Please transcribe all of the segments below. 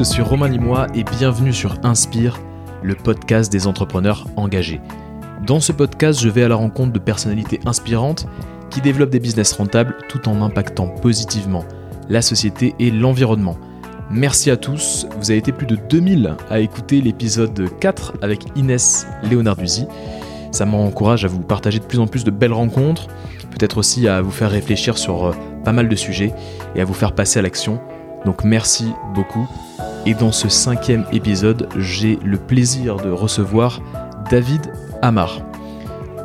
Je suis Romain Limois et bienvenue sur Inspire, le podcast des entrepreneurs engagés. Dans ce podcast, je vais à la rencontre de personnalités inspirantes qui développent des business rentables tout en impactant positivement la société et l'environnement. Merci à tous, vous avez été plus de 2000 à écouter l'épisode 4 avec Inès Léonarduzzi. Ça m'encourage à vous partager de plus en plus de belles rencontres, peut-être aussi à vous faire réfléchir sur euh, pas mal de sujets et à vous faire passer à l'action. Donc merci beaucoup. Et dans ce cinquième épisode, j'ai le plaisir de recevoir David Amar.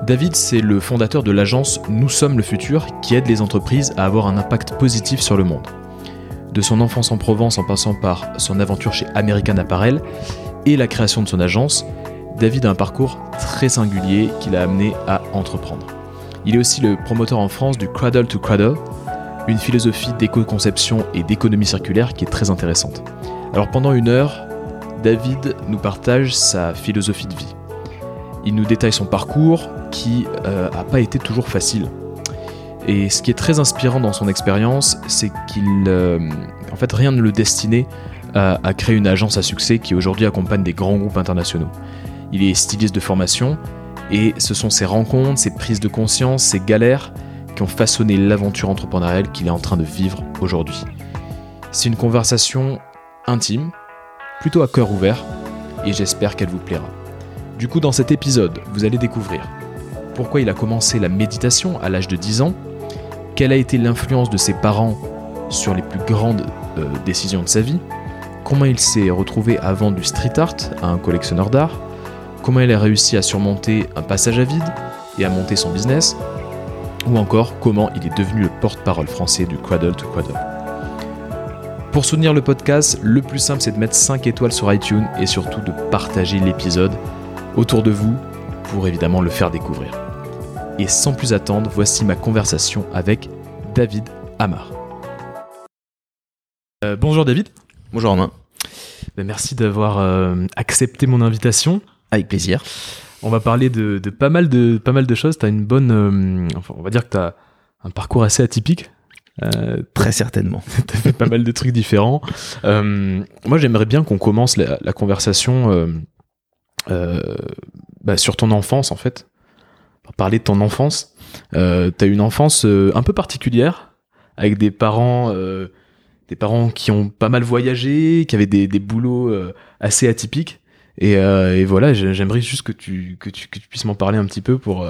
David, c'est le fondateur de l'agence Nous sommes le futur qui aide les entreprises à avoir un impact positif sur le monde. De son enfance en Provence en passant par son aventure chez American Apparel et la création de son agence, David a un parcours très singulier qui l'a amené à entreprendre. Il est aussi le promoteur en France du Cradle to Cradle, une philosophie d'éco-conception et d'économie circulaire qui est très intéressante. Alors pendant une heure, David nous partage sa philosophie de vie. Il nous détaille son parcours qui n'a euh, pas été toujours facile. Et ce qui est très inspirant dans son expérience, c'est qu'il, euh, en fait, rien ne le destinait à, à créer une agence à succès qui aujourd'hui accompagne des grands groupes internationaux. Il est styliste de formation et ce sont ses rencontres, ses prises de conscience, ses galères qui ont façonné l'aventure entrepreneuriale qu'il est en train de vivre aujourd'hui. C'est une conversation intime, plutôt à cœur ouvert, et j'espère qu'elle vous plaira. Du coup, dans cet épisode, vous allez découvrir pourquoi il a commencé la méditation à l'âge de 10 ans, quelle a été l'influence de ses parents sur les plus grandes euh, décisions de sa vie, comment il s'est retrouvé à vendre du street art à un collectionneur d'art, comment il a réussi à surmonter un passage à vide et à monter son business, ou encore comment il est devenu le porte-parole français du Cradle to Cradle. Pour soutenir le podcast, le plus simple c'est de mettre 5 étoiles sur iTunes et surtout de partager l'épisode autour de vous pour évidemment le faire découvrir. Et sans plus attendre, voici ma conversation avec David Amar. Euh, bonjour David. Bonjour Romain. Ben, merci d'avoir euh, accepté mon invitation. Avec plaisir. On va parler de, de pas mal de pas mal de choses. T'as une bonne, euh, enfin, on va dire que t'as un parcours assez atypique. Euh, Très certainement. T'as fait pas mal de trucs différents. Euh, moi, j'aimerais bien qu'on commence la, la conversation euh, bah, sur ton enfance, en fait. Parler de ton enfance. T'as une enfance un peu particulière, avec des parents, des parents qui ont pas mal voyagé, qui avaient des, des boulots assez atypiques. Et, euh, et voilà, j'ai- j'aimerais juste que tu, que tu, que tu puisses m'en parler un petit peu pour,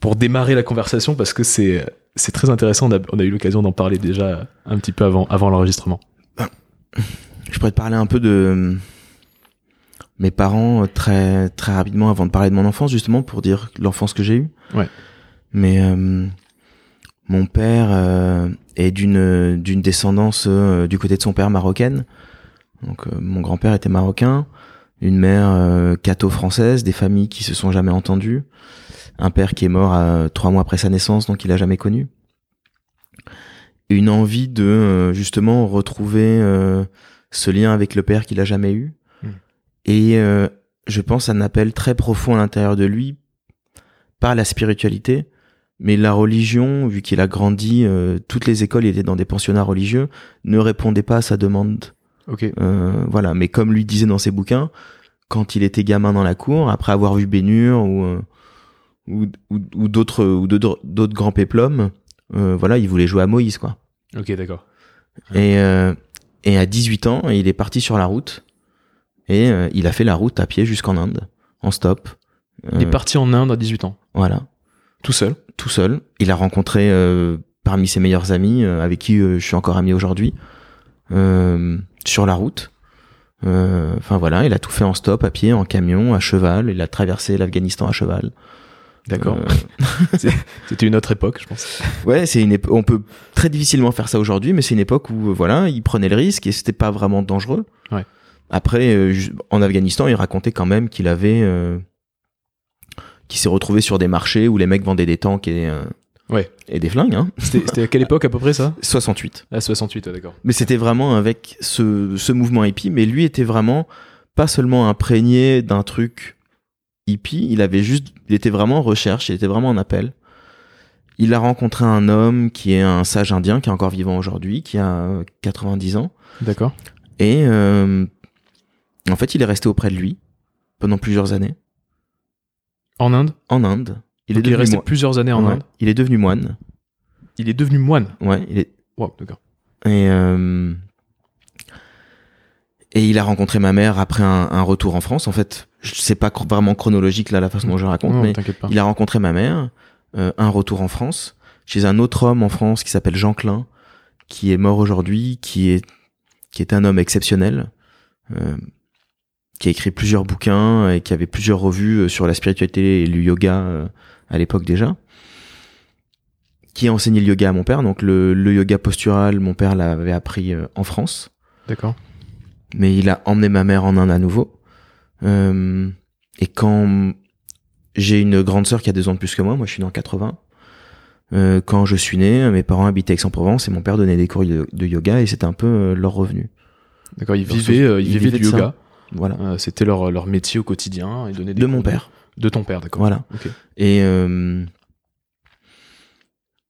pour démarrer la conversation parce que c'est, c'est très intéressant. On a, on a eu l'occasion d'en parler déjà un petit peu avant, avant l'enregistrement. Je pourrais te parler un peu de euh, mes parents euh, très très rapidement avant de parler de mon enfance justement pour dire l'enfance que j'ai eue. Ouais. Mais euh, mon père euh, est d'une d'une descendance euh, du côté de son père marocaine. Donc mon grand-père était marocain, une mère euh, catho-française, des familles qui se sont jamais entendues, un père qui est mort euh, trois mois après sa naissance donc il a jamais connu. Une envie de euh, justement retrouver euh, ce lien avec le père qu'il a jamais eu. Mm. Et euh, je pense un appel très profond à l'intérieur de lui par la spiritualité, mais la religion, vu qu'il a grandi, euh, toutes les écoles, il était dans des pensionnats religieux, ne répondaient pas à sa demande. Ok. Euh, voilà, mais comme lui disait dans ses bouquins, quand il était gamin dans la cour, après avoir vu Bénur ou euh, ou, ou, ou d'autres ou d'autres grands péplums, euh, voilà, il voulait jouer à Moïse quoi. Ok, d'accord. Et euh, et à 18 ans, il est parti sur la route et euh, il a fait la route à pied jusqu'en Inde en stop. Il est Euh, parti en Inde à 18 ans, Voilà, tout seul. tout seul. Il a rencontré euh, parmi ses meilleurs amis, euh, avec qui je suis encore ami aujourd'hui, euh, sur la route. Euh, Enfin voilà, il a tout fait en stop, à pied, en camion, à cheval. Il a traversé l'Afghanistan à cheval. D'accord. Euh, C'était une autre époque, je pense. ouais, c'est une on peut très difficilement faire ça aujourd'hui, mais c'est une époque où euh, voilà, il prenait le risque et c'était pas vraiment dangereux. Ouais. Après, euh, en Afghanistan, il racontait quand même qu'il avait, euh, qu'il s'est retrouvé sur des marchés où les mecs vendaient des tanks et Ouais. et des flingues. Hein. C'était à quelle époque à peu près ça? 68. À 68, ouais, d'accord. Mais c'était vraiment avec ce, ce mouvement hippie, mais lui était vraiment pas seulement imprégné d'un truc hippie, il avait juste, il était vraiment en recherche, il était vraiment en appel. Il a rencontré un homme qui est un sage indien, qui est encore vivant aujourd'hui, qui a 90 ans, D'accord. Et euh, en fait, il est resté auprès de lui pendant plusieurs années En Inde? En Inde. Il Donc est devenu resté plusieurs années en Ouais. Inde. Il est devenu moine. Il est devenu moine. Ouais, il est Wow, d'accord. et euh, et il a rencontré ma mère après un, un retour en France. En fait, je sais pas vraiment chronologique là la façon dont je raconte, Non, mais pas. il a rencontré ma mère, euh, un retour en France, chez un autre homme en France qui s'appelle Jean Klein, qui est mort aujourd'hui, qui est qui est un homme exceptionnel, euh, qui a écrit plusieurs bouquins et qui avait plusieurs revues sur la spiritualité et le yoga à l'époque déjà. Qui a enseigné le yoga à mon père, donc le, le yoga postural, mon père l'avait appris euh, en France D'accord. mais il a emmené ma mère en Inde à nouveau. Euh, et quand j'ai une grande sœur qui a deux ans de plus que moi, moi je suis né en 80. Euh, quand je suis né, mes parents habitaient Aix-en-Provence et mon père donnait des cours de, de yoga et c'était un peu leur revenu. D'accord, ils vivaient, ils vivaient du ça. yoga. Voilà. Euh, C'était leur, leur métier au quotidien. Ils donnaient des De cours mon père. De ton père, d'accord. Voilà. Et, euh,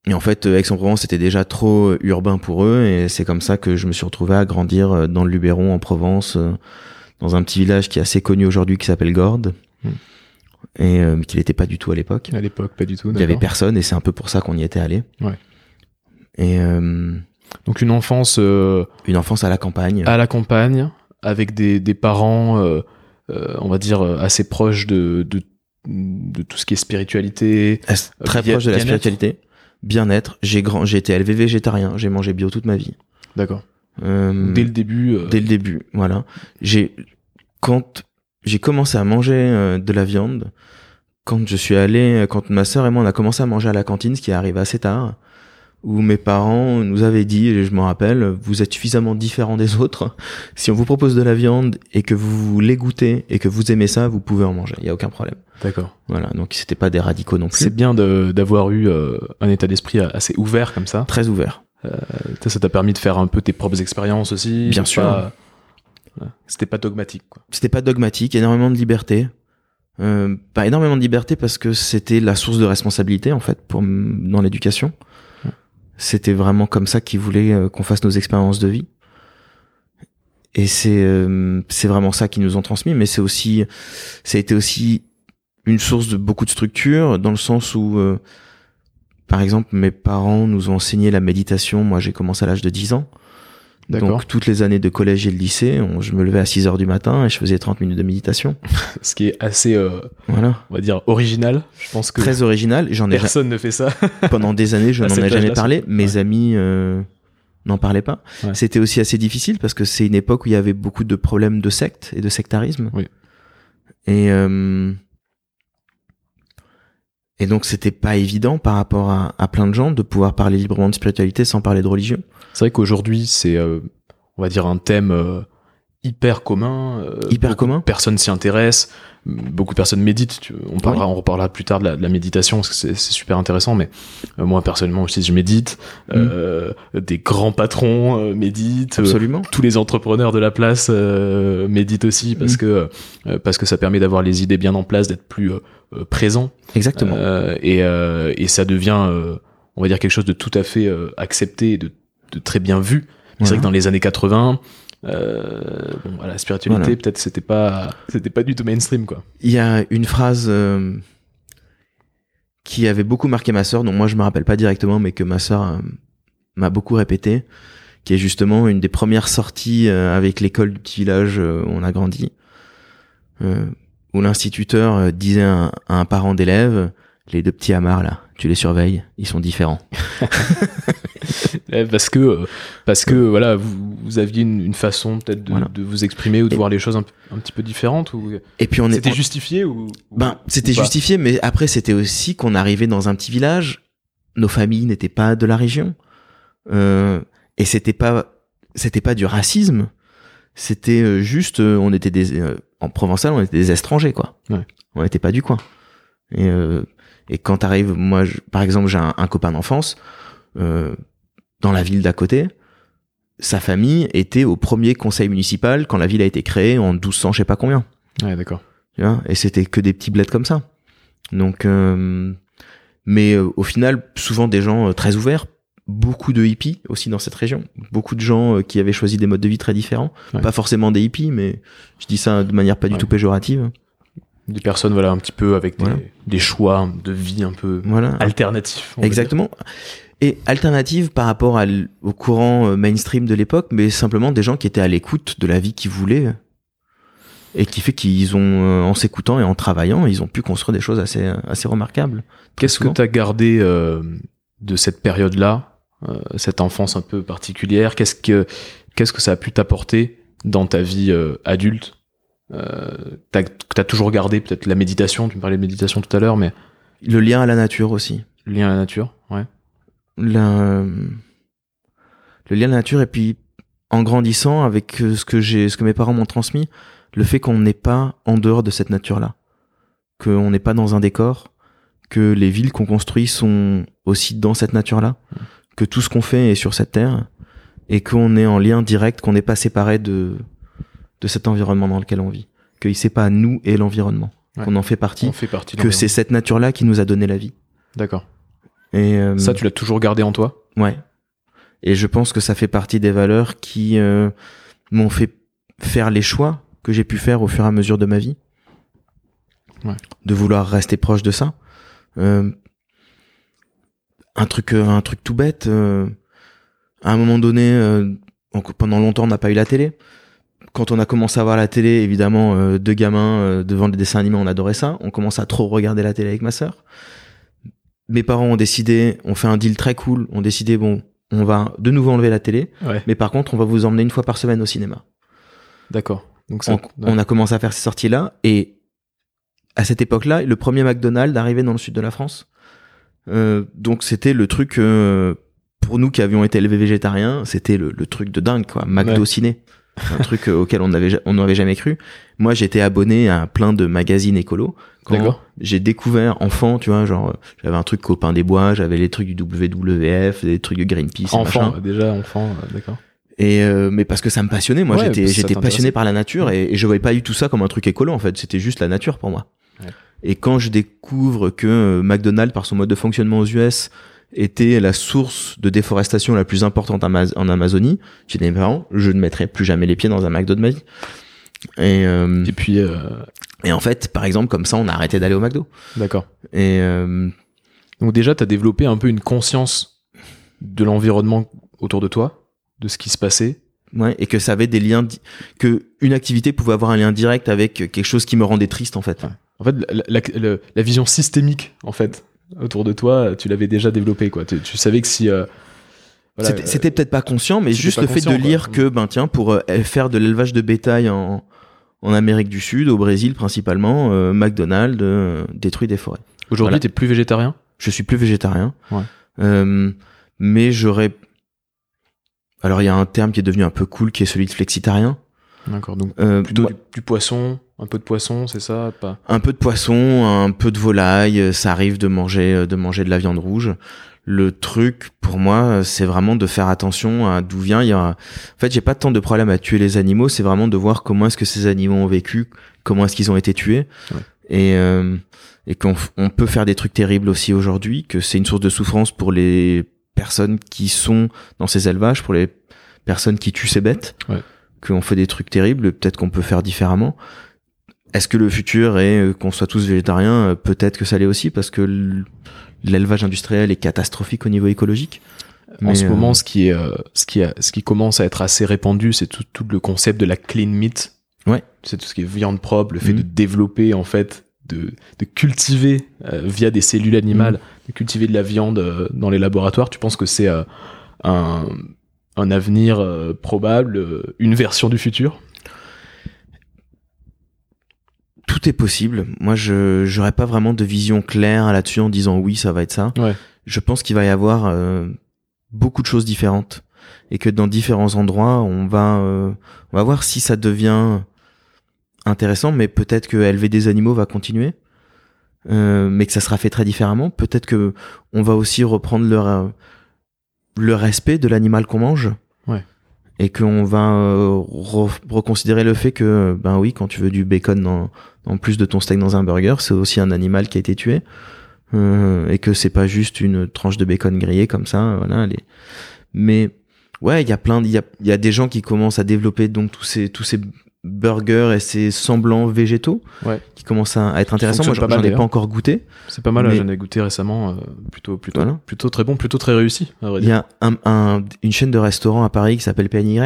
et en fait, Aix-en-Provence c'était déjà trop urbain pour eux et c'est comme ça que je me suis retrouvé à grandir euh, dans le Luberon en Provence, euh, dans un petit village qui est assez connu aujourd'hui qui s'appelle Gordes Hmm. et euh, qui n'était pas du tout à l'époque. À l'époque, pas du tout. Il y avait personne et c'est un peu pour ça qu'on y était allé. Ouais. Et euh, Donc une enfance euh, une enfance à la campagne. à la campagne, avec des, des parents, euh, on va dire, assez proches de, de, de tout ce qui est spiritualité. As- très proche de la spiritualité. Bien-être. J'ai grand, j'ai été élevé végétarien. J'ai mangé bio toute ma vie. D'accord. Euh, Dès le début. euh, dès le début. Voilà. J'ai quand j'ai commencé à manger euh, de la viande, quand je suis allé, quand ma sœur et moi on a commencé à manger à la cantine, ce qui est arrivé assez tard, où mes parents nous avaient dit, et je me rappelle, vous êtes suffisamment différents des autres. Si on vous propose de la viande et que vous voulez goûter et que vous aimez ça, vous pouvez en manger. Il y a aucun problème. D'accord. Voilà. Donc c'était pas des radicaux non plus. C'est bien d'avoir eu euh, un état d'esprit assez ouvert comme ça. très ouvert. Ça ça t'a permis de faire un peu tes propres expériences aussi. Bien sûr. pas- Ouais. C'était pas dogmatique, c'était pas dogmatique, énormément de liberté. Euh, pas énormément de liberté parce que c'était la source de responsabilité en fait pour dans l'éducation. C'était vraiment comme ça qu'ils voulaient euh, qu'on fasse nos expériences de vie. Et c'est euh, c'est vraiment ça qu'ils nous ont transmis, mais c'est aussi ça a été aussi une source de beaucoup de structure dans le sens où euh, par exemple mes parents nous ont enseigné la méditation. Moi j'ai commencé à l'âge de 10 ans. Donc toutes les années de collège et de lycée, on- je me levais à 6 heures du matin et je faisais 30 minutes de méditation. Ce qui est assez, euh, Voilà. on va dire, original. Je pense que Très original. J'en ai ja- personne ne fait ça. pendant des années, je n'en ai jamais parlé. Mes ouais. amis euh, n'en parlaient pas. Ouais. C'était aussi assez difficile parce que c'est une époque où il y avait beaucoup de problèmes de secte et de sectarisme. Oui. Et euh, et donc c'était pas évident par rapport à, à plein de gens de pouvoir parler librement de spiritualité sans parler de religion. C'est vrai qu'aujourd'hui, c'est, euh, on va dire, un thème euh, hyper commun. euh, Hyper commun. Personne s'y intéresse. Beaucoup de personnes méditent. tu- On parlera, on reparlera plus tard de la, de la méditation parce que c'est super intéressant. Mais euh, moi personnellement aussi, je médite. Euh, des grands patrons méditent. Absolument. tous les entrepreneurs de la place euh, méditent aussi parce Mm. que euh, parce que ça permet d'avoir les idées bien en place, d'être plus présent. Exactement. Euh, et, euh, et ça devient, euh, on va dire, quelque chose de tout à fait euh, accepté, et de, de très bien vu. C'est vrai que dans les années 80, euh, bon, voilà, la spiritualité, Voilà. peut-être, c'était pas, c'était pas du tout mainstream, quoi. Il y a une phrase euh, qui avait beaucoup marqué ma sœur, dont moi je me rappelle pas directement, mais que ma sœur euh, m'a beaucoup répété, qui est justement une des premières sorties euh, avec l'école du petit village euh, où on a grandi, euh, où l'instituteur euh, disait à un, à un parent d'élève, les deux petits amarres là, tu les surveilles, ils sont différents. Parce que, euh, parce que, voilà, vous, vous aviez une, une façon peut-être de, Voilà. de vous exprimer ou de Et- voir les choses un, petit peu différentes ou Et puis on est, c'était justifié ou, Ben, c'était justifié, mais après, c'était aussi qu'on arrivait dans un petit village. Nos familles n'étaient pas de la région. Euh, et c'était pas, c'était pas du racisme. C'était juste, on était des, euh, en provençal, on était des étrangers, quoi. Ouais. On n'était pas du coin. Et, euh, et quand t'arrives, moi, je- par exemple, j'ai un, un copain d'enfance, euh, dans la ville d'à côté. Sa famille était au premier conseil municipal quand la ville a été créée en 1200, je sais pas combien. Ouais, d'accord. Et c'était que des petits bleds comme ça. Donc, euh, mais euh, au final, souvent des gens euh, très ouverts, beaucoup de hippies aussi dans cette région. Beaucoup de gens euh, qui avaient choisi des modes de vie très différents. Ouais. Pas forcément des hippies, mais je dis ça de manière pas du Ouais. tout péjorative. Des personnes, voilà, un petit peu avec des, Voilà. des choix de vie un peu Voilà. alternatifs. Exactement. Et alternative par rapport à au courant euh, mainstream de l'époque, mais simplement des gens qui étaient à l'écoute de la vie qu'ils voulaient. Et qui fait qu'ils ont, euh, en s'écoutant et en travaillant, ils ont pu construire des choses assez, assez remarquables. Qu'est-ce que tu as gardé euh, de cette période-là, cette enfance un peu particulière Qu'est-ce que qu'est-ce que ça a pu t'apporter dans ta vie euh, adulte? Euh, T'as as toujours gardé peut-être la méditation. Tu me parlais de méditation tout à l'heure, mais Le lien à la nature aussi. le lien à la nature, ouais. Le lien à la nature et puis en grandissant avec euh, ce que j'ai, ce que mes parents m'ont transmis, le fait qu'on n'est pas en dehors de cette nature-là, qu'on n'est pas dans un décor, que les villes qu'on construit sont aussi dans cette nature-là, que tout ce qu'on fait est sur cette terre et qu'on est en lien direct, qu'on n'est pas séparé de de cet environnement dans lequel on vit, qu'il c'est pas nous et l'environnement, Ouais. qu'on en fait partie, On fait partie. que c'est cette nature-là qui nous a donné la vie. D'accord. Et euh, Ça, tu l'as toujours gardé en toi? Ouais. Et je pense que ça fait partie des valeurs qui euh, m'ont fait faire les choix que j'ai pu faire au fur et à mesure de ma vie. Ouais. De vouloir rester proche de ça. Euh, un truc, euh, un truc tout bête. euh, à un moment donné, euh, pendant longtemps, on n'a pas eu la télé. Quand on a commencé à voir la télé, évidemment, euh, deux gamins euh, devant des dessins animés, on adorait ça. On commence à trop regarder la télé avec ma sœur. Mes parents ont décidé, on fait un deal très cool. On décidé, bon, on va de nouveau enlever la télé, Ouais. mais par contre, on va vous emmener une fois par semaine au cinéma. D'accord. Donc ça. On, on a commencé à faire ces sorties-là, et à cette époque-là, le premier McDonald's arrivait dans le sud de la France. Euh, donc c'était le truc euh, pour nous qui avions été élevés végétariens, c'était le, le truc de dingue, quoi. McDo Ouais. ciné, un truc euh, auquel on avait ja- on n'avait jamais cru. Moi, j'étais abonné à plein de magazines écolos. D'accord. j'ai découvert enfant, tu vois, genre j'avais un truc copain des bois, j'avais les trucs du WWF, des trucs de Greenpeace, Enfant, déjà enfant, d'accord. Et euh, mais parce que ça me passionnait, moi Ouais, j'étais j'étais passionné par la nature et, et je voyais pas du tout ça comme un truc écolo en fait, c'était juste la nature pour moi. Et quand je découvre que euh, McDonald's par son mode de fonctionnement aux US était la source de déforestation la plus importante en Amazonie, j'ai dit mes parents, je ne mettrai plus jamais les pieds dans un McDo de ma vie. Et, euh, Et puis, euh, et en fait, par exemple, comme ça, on a arrêté d'aller au McDo. d'accord. Et euh, Donc déjà, tu as développé un peu une conscience de l'environnement autour de toi, de ce qui se passait. ouais, et que ça avait des liens, que une activité pouvait avoir un lien direct avec quelque chose qui me rendait triste en fait. Ouais. En fait, la, la- la- la vision systémique, en fait, autour de toi, tu l'avais déjà développée, quoi. Tu, tu savais que si... euh, voilà, C'était- euh, C'était peut-être pas conscient, mais juste le fait de quoi. lire que, ben tiens, pour euh, faire de l'élevage de bétail en, en Amérique du Sud, au Brésil principalement, McDonald's détruit des forêts. Aujourd'hui, Voilà. t'es plus végétarien? Je suis plus végétarien, Ouais. Mais j'aurais. Alors il y a un terme qui est devenu un peu cool, qui est celui de flexitarien. D'accord, donc Euh, plutôt moi, du, du poisson, un peu de poisson, c'est ça pas un peu de poisson, un peu de volaille. euh, Ça arrive de manger, euh, de manger de la viande rouge. Le truc pour moi, euh, c'est vraiment de faire attention à d'où vient. Il y a, en fait, j'ai pas tant de problème à tuer les animaux. C'est vraiment de voir comment est-ce que ces animaux ont vécu, comment est-ce qu'ils ont été tués, Ouais. et euh, et qu'on on peut faire des trucs terribles aussi aujourd'hui. Que c'est une source de souffrance pour les personnes qui sont dans ces élevages, pour les personnes qui tuent ces bêtes. Ouais. Qu'on fait des trucs terribles. Peut-être qu'on peut faire différemment. Est-ce que le futur est euh, qu'on soit tous végétariens Euh, Peut-être que ça l'est aussi parce que l'élevage industriel est catastrophique au niveau écologique. En ce euh, moment, ce qui, est, ce, qui a- ce qui commence à être assez répandu, c'est tout, tout le concept de la clean meat. Ouais. C'est tout ce qui est viande propre, le fait de développer, en fait, de, de cultiver euh, via des cellules animales, Mhm. de cultiver de la viande euh, dans les laboratoires. Tu penses que c'est un, un avenir euh, probable, euh, une version du futur? Tout est possible. Moi, je j'aurais pas vraiment de vision claire là-dessus en disant oui, ça va être ça. Ouais. Je pense qu'il va y avoir euh, beaucoup de choses différentes et que dans différents endroits, on va euh, on va voir si ça devient intéressant. Mais peut-être que élever des animaux va continuer, euh, mais que ça sera fait très différemment. Peut-être que on va aussi reprendre le euh, le respect de l'animal qu'on mange. Ouais. Et qu'on va euh, re- reconsidérer le fait que, ben oui, quand tu veux du bacon dans, en plus de ton steak dans un burger, c'est aussi un animal qui a été tué. euh, et que c'est pas juste une tranche de bacon grillé comme ça. Voilà. Les... Mais ouais, il y a plein, il y a, il y a des gens qui commencent à développer donc tous ces tous ces burgers et ces semblants végétaux Ouais. qui commencent à, à être intéressants. Moi, j'en ai pas encore goûté. C'est pas mal, Mais- j'en ai goûté récemment, euh, plutôt, plutôt, Voilà. plutôt très bon, plutôt très réussi, Il y a un, un- une chaîne de restaurants à Paris qui s'appelle PNY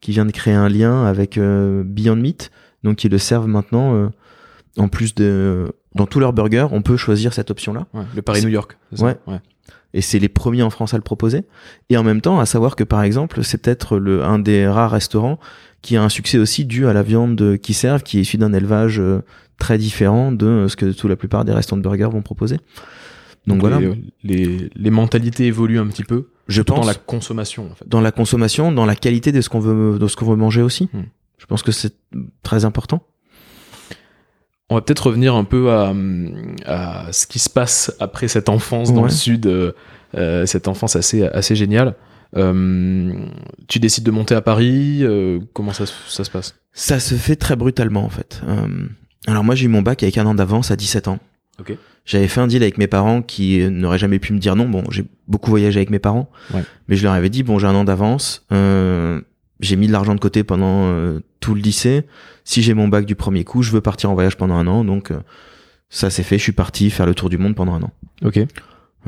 qui vient de créer un lien avec euh, Beyond Meat, donc ils le servent maintenant. euh, en plus de dans tous leurs burgers, on peut choisir cette option-là. Ouais, le Paris-New York. c'est ça Ouais. Et c'est les premiers en France à le proposer. Et en même temps, à savoir que par exemple, c'est peut-être le un des rares restaurants qui a un succès aussi dû à la viande qu'ils servent, qui est issue d'un élevage euh, très différent de euh, ce que toute la plupart des restaurants de burgers vont proposer. Donc voilà, les, les, les mentalités évoluent un petit peu, je pense dans la consommation, en fait. dans la consommation, dans la qualité de ce qu'on veut, de ce qu'on veut manger aussi. Hmm. Je pense que c'est très important. On va peut-être revenir un peu à, à ce qui se passe après cette enfance dans le sud, euh, euh, cette enfance assez, assez géniale. Euh, tu décides de monter à Paris, euh, comment ça, se- ça se passe? Ça se fait très brutalement en fait. Alors moi j'ai eu mon bac avec un an d'avance à 17 ans. J'avais fait un deal avec mes parents qui n'auraient jamais pu me dire non. Bon, j'ai beaucoup voyagé avec mes parents, Ouais. mais je leur avais dit bon j'ai un an d'avance. J'ai mis de l'argent de côté pendant euh, tout le lycée. Si j'ai mon bac du premier coup, je veux partir en voyage pendant un an. Donc euh, ça s'est fait. Je suis parti faire le tour du monde pendant un an. Ok.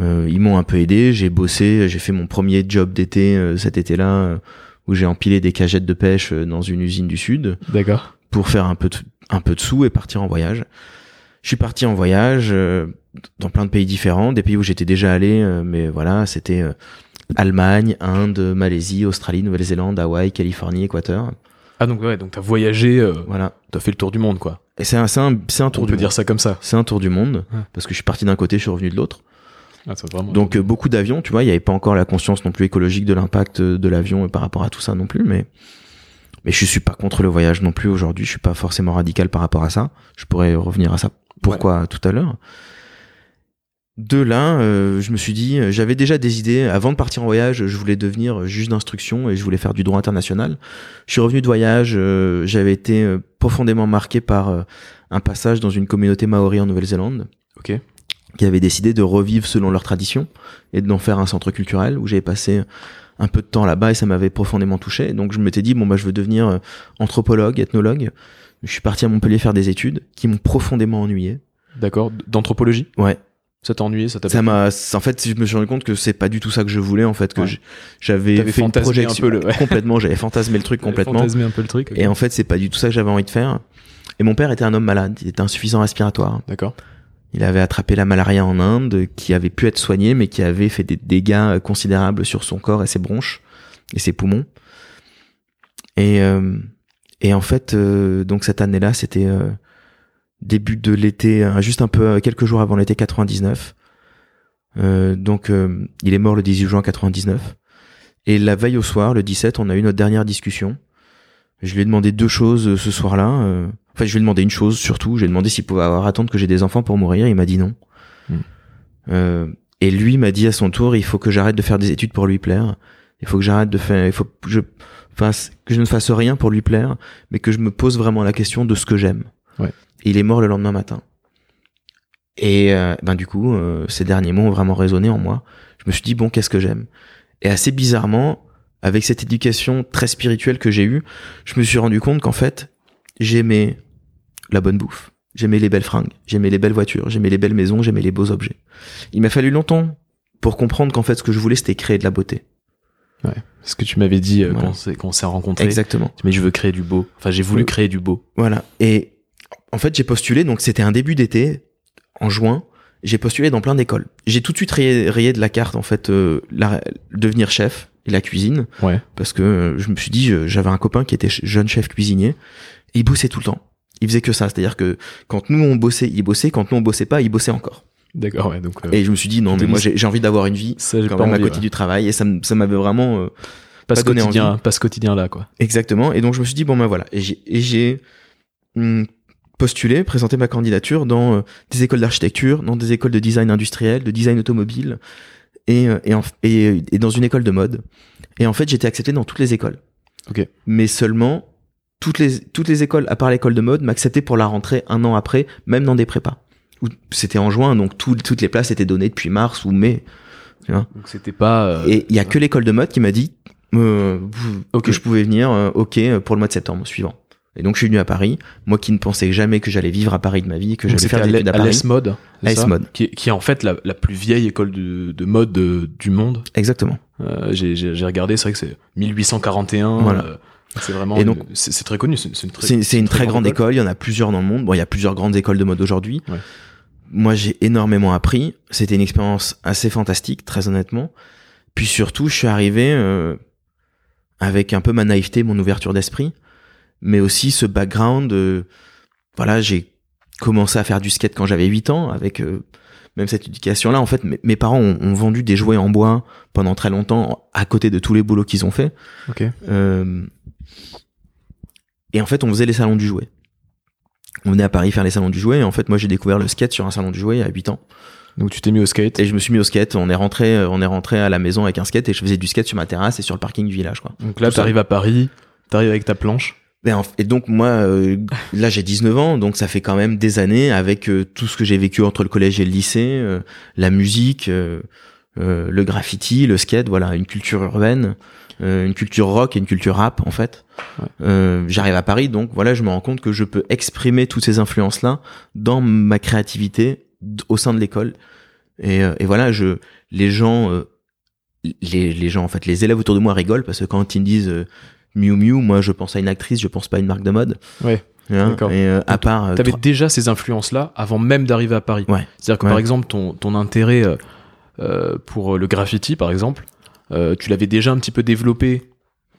Euh, ils m'ont un peu aidé, j'ai bossé, j'ai fait mon premier job d'été euh, cet été-là euh, où j'ai empilé des cagettes de pêche euh, dans une usine du sud D'accord. pour faire un peu de, un peu de sous et partir en voyage. Je suis parti en voyage euh, dans plein de pays différents, des pays où j'étais déjà allé, euh, mais voilà, c'était euh, Allemagne, Inde, Malaisie, Australie, Nouvelle-Zélande, Hawaï, Californie, Équateur. Ah donc ouais, donc t'as voyagé, euh, Voilà. t'as fait le tour du monde quoi. Et c'est un, c'est un, c'est un tour On du peut monde. dire ça comme ça. C'est un tour du monde Ouais. parce que je suis parti d'un côté, je suis revenu de l'autre. Ah, vraiment. Donc euh, beaucoup d'avions, tu vois, il n'y avait pas encore la conscience non plus écologique de l'impact euh, de l'avion euh, par rapport à tout ça non plus, mais mais je suis pas contre le voyage non plus aujourd'hui, je suis pas forcément radical par rapport à ça. Je pourrais revenir à ça pourquoi? Tout à l'heure. De là, euh, je me suis dit, euh, j'avais déjà des idées. Avant de partir en voyage, je voulais devenir juge d'instruction et je voulais faire du droit international. Je suis revenu de voyage, euh, j'avais été euh, profondément marqué par euh, un passage dans une communauté maori en Nouvelle-Zélande Ok. qui avaient décidé de revivre selon leurs traditions et d'en faire un centre culturel où j'avais passé un peu de temps là-bas et ça m'avait profondément touché. Donc je m'étais dit bon bah je veux devenir euh, anthropologue, ethnologue. Je suis parti à Montpellier faire des études qui m'ont profondément ennuyé. D'accord. D'anthropologie? Ouais, Ça t'a ennuyé, ça t'a. ça m'a en fait je me suis rendu compte que c'est pas du tout ça que je voulais en fait que Ouais. j'avais fait une fantasmé un projection peu le- ouais. complètement, j'avais fantasmé le truc complètement Fantasmer un peu le truc. et en fait c'est pas du tout ça que j'avais envie de faire. Et mon père était un homme malade, il était insuffisant respiratoire. D'accord. Il avait attrapé la malaria en Inde, qui avait pu être soigné, mais qui avait fait des dégâts euh, considérables sur son corps et ses bronches et ses poumons. Et, euh, et en fait, euh, donc cette année-là, c'était euh, début de l'été, euh, juste un peu euh, quelques jours avant l'été 99. Euh, donc, euh, il est mort le 18 juin 99. Et la veille au soir, le 17, on a eu notre dernière discussion. Je lui ai demandé deux choses ce soir-là. euh, Enfin, je lui ai demandé une chose surtout. J'ai demandé s'il pouvait avoir attendre que j'ai des enfants pour mourir. Il m'a dit non. Hmm. Euh, et lui m'a dit à son tour, il faut que j'arrête de faire des études pour lui plaire. Il faut que j'arrête de faire, il faut que je fasse, que je ne fasse rien pour lui plaire, mais que je me pose vraiment la question de ce que j'aime. Ouais. Et il est mort le lendemain matin. Et euh, ben du coup, euh, ces derniers mots ont vraiment résonné en moi. Je me suis dit bon, qu'est-ce que j'aime? Et assez bizarrement, avec cette éducation très spirituelle que j'ai eue, je me suis rendu compte qu'en fait, j'aimais la bonne bouffe, j'aimais les belles fringues, j'aimais les belles voitures, j'aimais les belles maisons, j'aimais les beaux objets. Il m'a fallu longtemps pour comprendre qu'en fait, ce que je voulais, c'était créer de la beauté. Ce que tu m'avais dit euh, Voilà. quand on s'est- rencontrés. Exactement. Mais je veux créer du beau. Enfin, j'ai voulu créer du beau. Voilà. Et en fait, j'ai postulé, donc c'était un début d'été, en juin. J'ai postulé dans plein d'écoles. J'ai tout de suite rayé, rayé de la carte, en fait, euh, la- devenir chef et la cuisine, Ouais. parce que euh, je me suis dit, j'avais un copain qui était jeune chef cuisinier, et il bossait tout le temps. Il faisait que ça, c'est-à-dire que quand nous on bossait, il bossait, quand nous on bossait pas, il bossait encore. D'accord, ouais. Donc, euh, Et je me suis dit, non, mais moi j'ai envie d'avoir une vie ça, j'ai quand pas même à côté ouais. du travail, et ça, m'avait vraiment euh, Pas, pas donné quotidien, pas ce quotidien là, quoi. Exactement. Et donc je me suis dit bon ben voilà. Et j'ai postulé, présenté ma candidature dans euh, des écoles d'architecture, dans des écoles de design industriel, de design automobile, et euh, et, en- et, et dans une école de mode. Et en fait j'étais accepté dans toutes les écoles. Ok. Mais seulement toutes les toutes les écoles à part l'école de mode m'acceptaient pour la rentrée un an après, même dans des prépas. c'était en juin, donc tout- toutes les places étaient données depuis mars ou mai. Donc c'était pas. euh, Et il y a que l'école de mode qui m'a dit euh, que je pouvais venir, euh, ok, pour le mois de septembre suivant. Et donc je suis venu à Paris, moi qui ne pensais jamais que j'allais vivre à Paris de ma vie, que j'allais faire des études à à Paris. ça Mode. Qui, est- qui est en fait la, la plus vieille école de, de mode de- du monde. Exactement. Euh, j'ai, regardé, c'est vrai que c'est 1841. Voilà. euh, c'est vraiment. Et donc- c'est, très connu. C'est, une très, une grande école. il y en a plusieurs dans le monde. Bon, il y a plusieurs grandes écoles de mode aujourd'hui. Ouais. Moi, j'ai énormément appris. C'était une expérience assez fantastique, très honnêtement. Puis surtout, je suis arrivé euh, avec un peu ma naïveté, mon ouverture d'esprit, mais aussi ce background. euh, voilà, j'ai commencé à faire du skate quand j'avais 8 ans, avec euh, même cette éducation-là. En fait, mes, parents ont, ont vendu des jouets en bois pendant très longtemps, à côté de tous les boulots qu'ils ont fait. Euh, et en fait, on faisait les salons du jouet. On venait à Paris faire les salons du jouet. Et en fait, moi, j'ai découvert le skate sur un salon du jouet à 8 ans. Donc tu t'es mis au skate. Et je me suis mis au skate. On est rentré, on est rentré à la maison avec un skate et je faisais du skate sur ma terrasse et sur le parking du village, quoi. Donc là, Tout seul. t'arrives à Paris, t'arrives avec ta planche. Et, en- et donc, moi, euh, là, j'ai 19 ans. Donc, ça fait quand même des années avec euh, tout ce que j'ai vécu entre le collège et le lycée, euh, la musique, euh, euh, le graffiti, le skate, voilà, une culture urbaine, euh, une culture rock et une culture rap, en fait. Ouais. Euh, J'arrive à Paris, donc voilà, je me rends compte que je peux exprimer toutes ces influences-là dans ma créativité au sein de l'école. Et, euh, et voilà, je, les gens, euh, les, les gens, en fait, les élèves autour de moi rigolent parce que quand ils me disent euh, Miu Miu, moi, je pense à une actrice, je pense pas à une marque de mode. Ouais. Hein, D'accord. Et euh, à part, euh, T'avais trois- déjà ces influences-là avant même d'arriver à Paris. Ouais. C'est-à-dire que Ouais. par exemple, ton, ton intérêt euh, pour le graffiti, par exemple, tu l'avais déjà un petit peu développé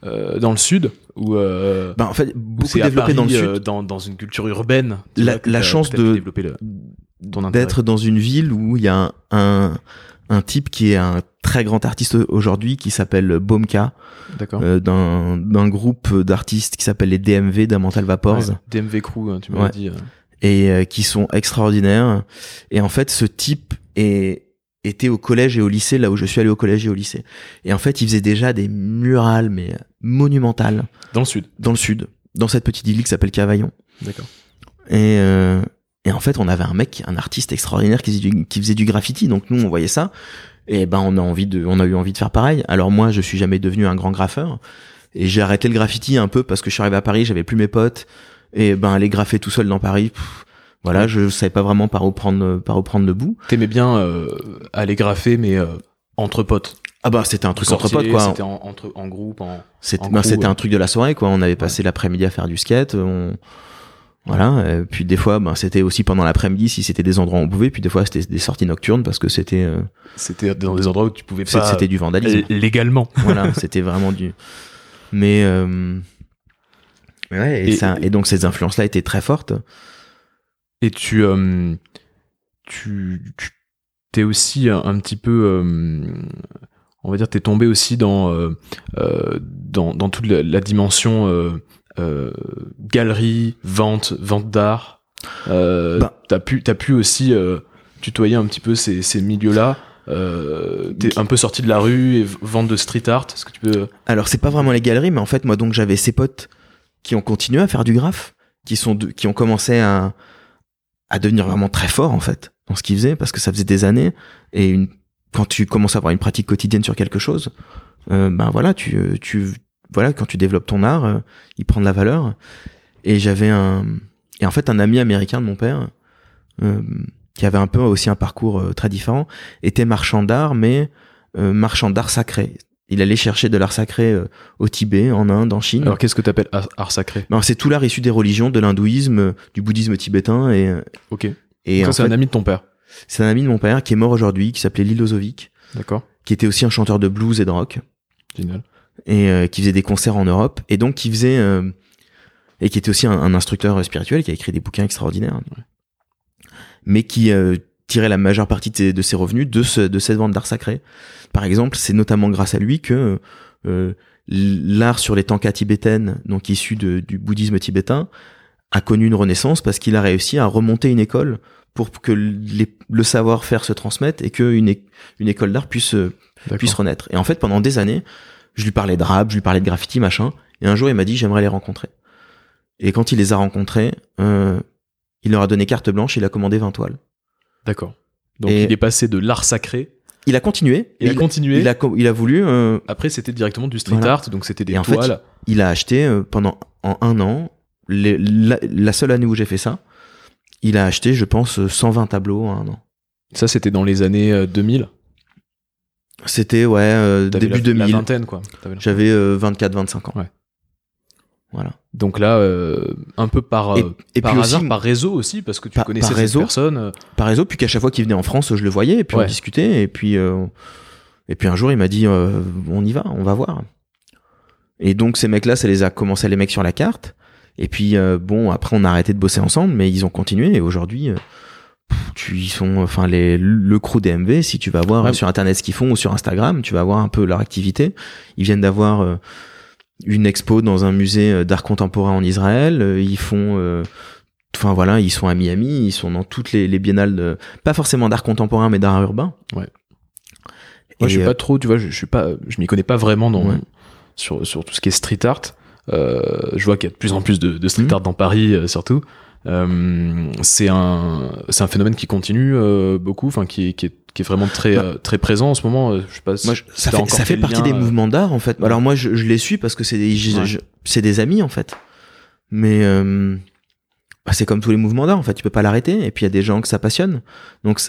euh, dans le sud ou euh, bah, en fait, ou beaucoup développé dans le Paris, sud. euh, dans, dans une culture urbaine. La- vois, chance de- développer le- ton intérêt. d'être dans une ville où il y a un, un, un type qui est un très grand artiste aujourd'hui qui s'appelle Bomka, D'accord. euh, d'un d'un groupe d'artistes qui s'appelle les DMV, Mental Vapors, Ouais, DMV Crew, hein, tu m'avais Ouais. dit. euh. et euh, qui sont extraordinaires. Et en fait, ce type est était au collège et au lycée, là où je suis allé au collège et au lycée. Et en fait, il faisait déjà des murales, mais monumentales, Dans le sud. dans le sud, dans cette petite île qui s'appelle Cavaillon. D'accord. Et, euh, et en fait, on avait un mec, un artiste extraordinaire qui faisait du, qui faisait du graffiti. Donc nous, on voyait ça. Et ben, on a envie de, on a eu envie de faire pareil. Alors moi, je suis jamais devenu un grand graffeur. Et j'ai arrêté le graffiti un peu parce que je suis arrivé à Paris, j'avais plus mes potes. Et ben, aller graffer tout seul dans Paris, pff, voilà, je savais pas vraiment par où prendre, par où prendre le bout. T'aimais bien euh, aller graffer, mais euh, entre potes. Ah bah, c'était un truc entre potes, quoi. C'était en, entre, en groupe, en... C'était en ben, ouais. un truc de la soirée quoi. On avait passé l'après-midi à faire du skate. On... Voilà. Et puis des fois, ben, c'était aussi pendant l'après-midi si c'était des endroits où on pouvait. Puis des fois, c'était des sorties nocturnes parce que c'était euh, C'était dans des endroits où tu pouvais pas... c'était du vandalisme. légalement. voilà, c'était vraiment du. Mais euh, ouais. Et, Et- ça, et donc ces influences-là étaient très fortes. Et tu, euh, tu, tu t'es aussi un, un petit peu, euh, on va dire, t'es tombé aussi dans, euh, euh, dans, dans toute la, la dimension euh, euh, galerie, vente, vente d'art. Euh, Bah. t'as pu, t'as pu aussi euh, tutoyer un petit peu ces, ces milieux-là. Euh, t'es un peu sorti de la rue et vente de street art. Est-ce que tu peux Alors c'est pas vraiment les galeries, mais en fait moi donc j'avais ces potes qui ont continué à faire du graphe, qui sont de- qui ont commencé à à devenir vraiment très forts en fait dans ce qu'ils faisaient parce que ça faisait des années et une, quand tu commences à avoir une pratique quotidienne sur quelque chose, euh, ben voilà tu tu voilà quand tu développes ton art, euh, il prend de la valeur et j'avais un et en fait un ami américain de mon père euh, qui avait un peu aussi un parcours euh, très différent était marchand d'art mais marchand d'art sacré il allait chercher de l'art sacré au Tibet, en Inde, en Chine. Alors qu'est-ce que t'appelles art, art sacré? Ben, c'est tout l'art issu des religions, de l'hindouisme, du bouddhisme tibétain et Ok. et c'est un ami de ton père. c'est un ami de mon père qui est mort aujourd'hui, qui s'appelait Lilozovic, D'accord. qui était aussi un chanteur de blues et de rock Génial. Et euh, qui faisait des concerts en Europe et donc qui faisait euh, et qui était aussi un, un instructeur spirituel qui a écrit des bouquins extraordinaires, mais qui euh, tirait la majeure partie de ses, de ses revenus de ce, de cette vente d'art sacré. Par exemple, c'est notamment grâce à lui que euh, l'art sur les tankas tibétaines, donc issu de- du bouddhisme tibétain, a connu une renaissance parce qu'il a réussi à remonter une école pour que les- le savoir-faire se transmette et qu'une une école d'art puisse euh, puisse renaître. Et en fait, pendant des années, je lui parlais de rap, je lui parlais de graffiti, machin. Et un jour, il m'a dit, j'aimerais les rencontrer. Et quand il les a rencontrés, euh, il leur a donné carte blanche, il a commandé 20 toiles. D'accord. Donc Et- il est passé de l'art sacré, Il a continué. il, a continué. Il a, co- il a voulu. euh, Après, c'était directement du street Voilà. art, donc c'était des Et en fait, toiles. il a acheté euh, pendant en un an, les- la, la seule année où j'ai fait ça, il a acheté, je pense, euh, 120 tableaux en un an. Ça, c'était dans les années euh, 2000. C'était ouais euh, début la, la 2000. vingtaine, quoi. T'avais- J'avais 24-25 ans. Ouais. Voilà. Donc là, euh, un peu par, Et, euh, et par puis hasard, aussi par réseau aussi, parce que tu Par- connaissais par cette réseau. personne. euh, par réseau, puis qu'à chaque fois qu'il venait en France, je le voyais et puis Ouais. on discutait et puis euh, et puis un jour il m'a dit euh, on y va, on va voir. Et donc ces mecs-là, ça les a commencé à les mecs sur la carte. Et puis euh, bon, après on a arrêté de bosser ensemble, mais ils ont continué et aujourd'hui. Tu, ils sont, enfin les, le crew DMV, si tu vas voir Ouais. sur internet ce qu'ils font ou sur Instagram, tu vas voir un peu leur activité. Ils viennent d'avoir euh, une expo dans un musée euh, d'art contemporain en Israël. Euh, Ils font, euh, enfin voilà, ils sont à Miami, ils sont dans toutes les, les biennales, de, pas forcément d'art contemporain, mais d'art urbain. Ouais. Moi, je suis pas trop, tu vois, je, je suis pas, je m'y connais pas vraiment dans, Ouais. sur, sur tout ce qui est street art. Euh, je vois qu'il y a de plus en plus de, de street Mhm. art dans Paris, surtout. Euh, c'est un, c'est un phénomène qui continue euh, beaucoup, enfin qui, est- qui, est, qui est vraiment très, Bah. euh, très présent en ce moment. Euh, Je sais pas. si Moi, je- ça fait, ça fait partie des mouvements d'art en fait. Alors moi, je, je les suis parce que c'est des, Ouais. c'est des amis en fait. Mais euh, bah, c'est comme tous les mouvements d'art en fait. Tu peux pas l'arrêter. Et puis il y a des gens que ça passionne. Donc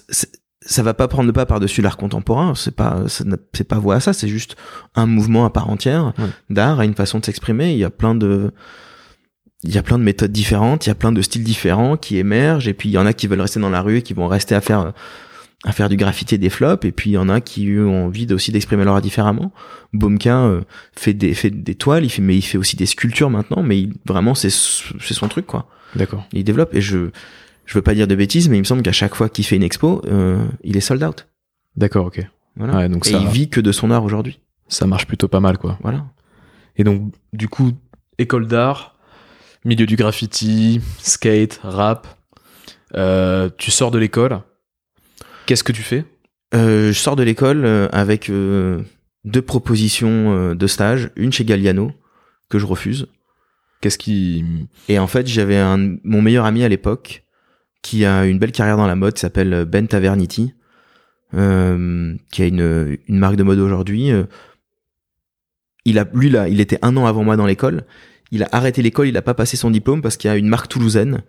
ça va pas prendre le pas par-dessus l'art contemporain. C'est pas, c'est pas voie à ça. C'est juste un mouvement à part entière Ouais. d'art, une façon de s'exprimer. Il y a plein de il y a plein de méthodes différentes, il y a plein de styles différents qui émergent, et puis il y en a qui veulent rester dans la rue et qui vont rester à faire à faire du graffiti et des flops, et puis il y en a qui eux, ont envie aussi d'exprimer leur art différemment. Baumka euh, fait des fait des toiles, il fait mais il fait aussi des sculptures maintenant, mais il, vraiment c'est c'est son truc quoi. D'accord. Il développe et je je veux pas dire de bêtises, mais il me semble qu'à chaque fois qu'il fait une expo, euh, il est sold out. D'accord, ok. Voilà. Ouais, donc et ça, il vit que de son art aujourd'hui. ça marche plutôt pas mal, quoi. Voilà. Et donc, du coup, école d'art, milieu du graffiti, skate, rap. Euh, tu sors de l'école. Qu'est-ce que tu fais? Euh, je sors de l'école euh, avec euh, deux propositions de stage, une chez Galliano que je refuse. Qu'est-ce qui. Et en fait, j'avais un mon meilleur ami à l'époque qui a une belle carrière dans la mode, qui s'appelle Ben Tavernity, euh, qui a une, une marque de mode aujourd'hui. Il a, lui là, il était un an avant moi dans l'école. Il a arrêté l'école, il a pas passé son diplôme parce qu'il y a une marque toulousaine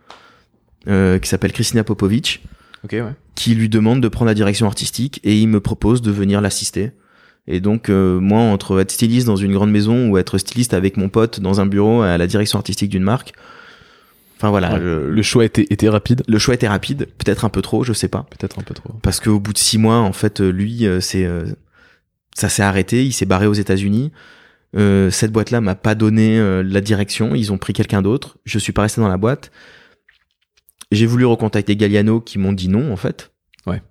euh, qui s'appelle Christina Popovic Ok, ouais. qui lui demande de prendre la direction artistique et il me propose de venir l'assister. Et donc euh, moi entre être styliste dans une grande maison ou être styliste avec mon pote dans un bureau à la direction artistique d'une marque, enfin voilà, Ouais. le, Le choix était, était rapide. le choix était rapide, peut-être un peu trop, je sais pas, Peut-être un peu trop. parce qu'au bout de six mois en fait lui euh, c'est euh, ça s'est arrêté, il s'est barré aux États-Unis. Euh, cette boîte-là m'a pas donné euh, la direction, ils ont pris quelqu'un d'autre. Je suis pas resté dans la boîte. J'ai voulu recontacter Galliano qui m'ont dit non en fait. Ouais.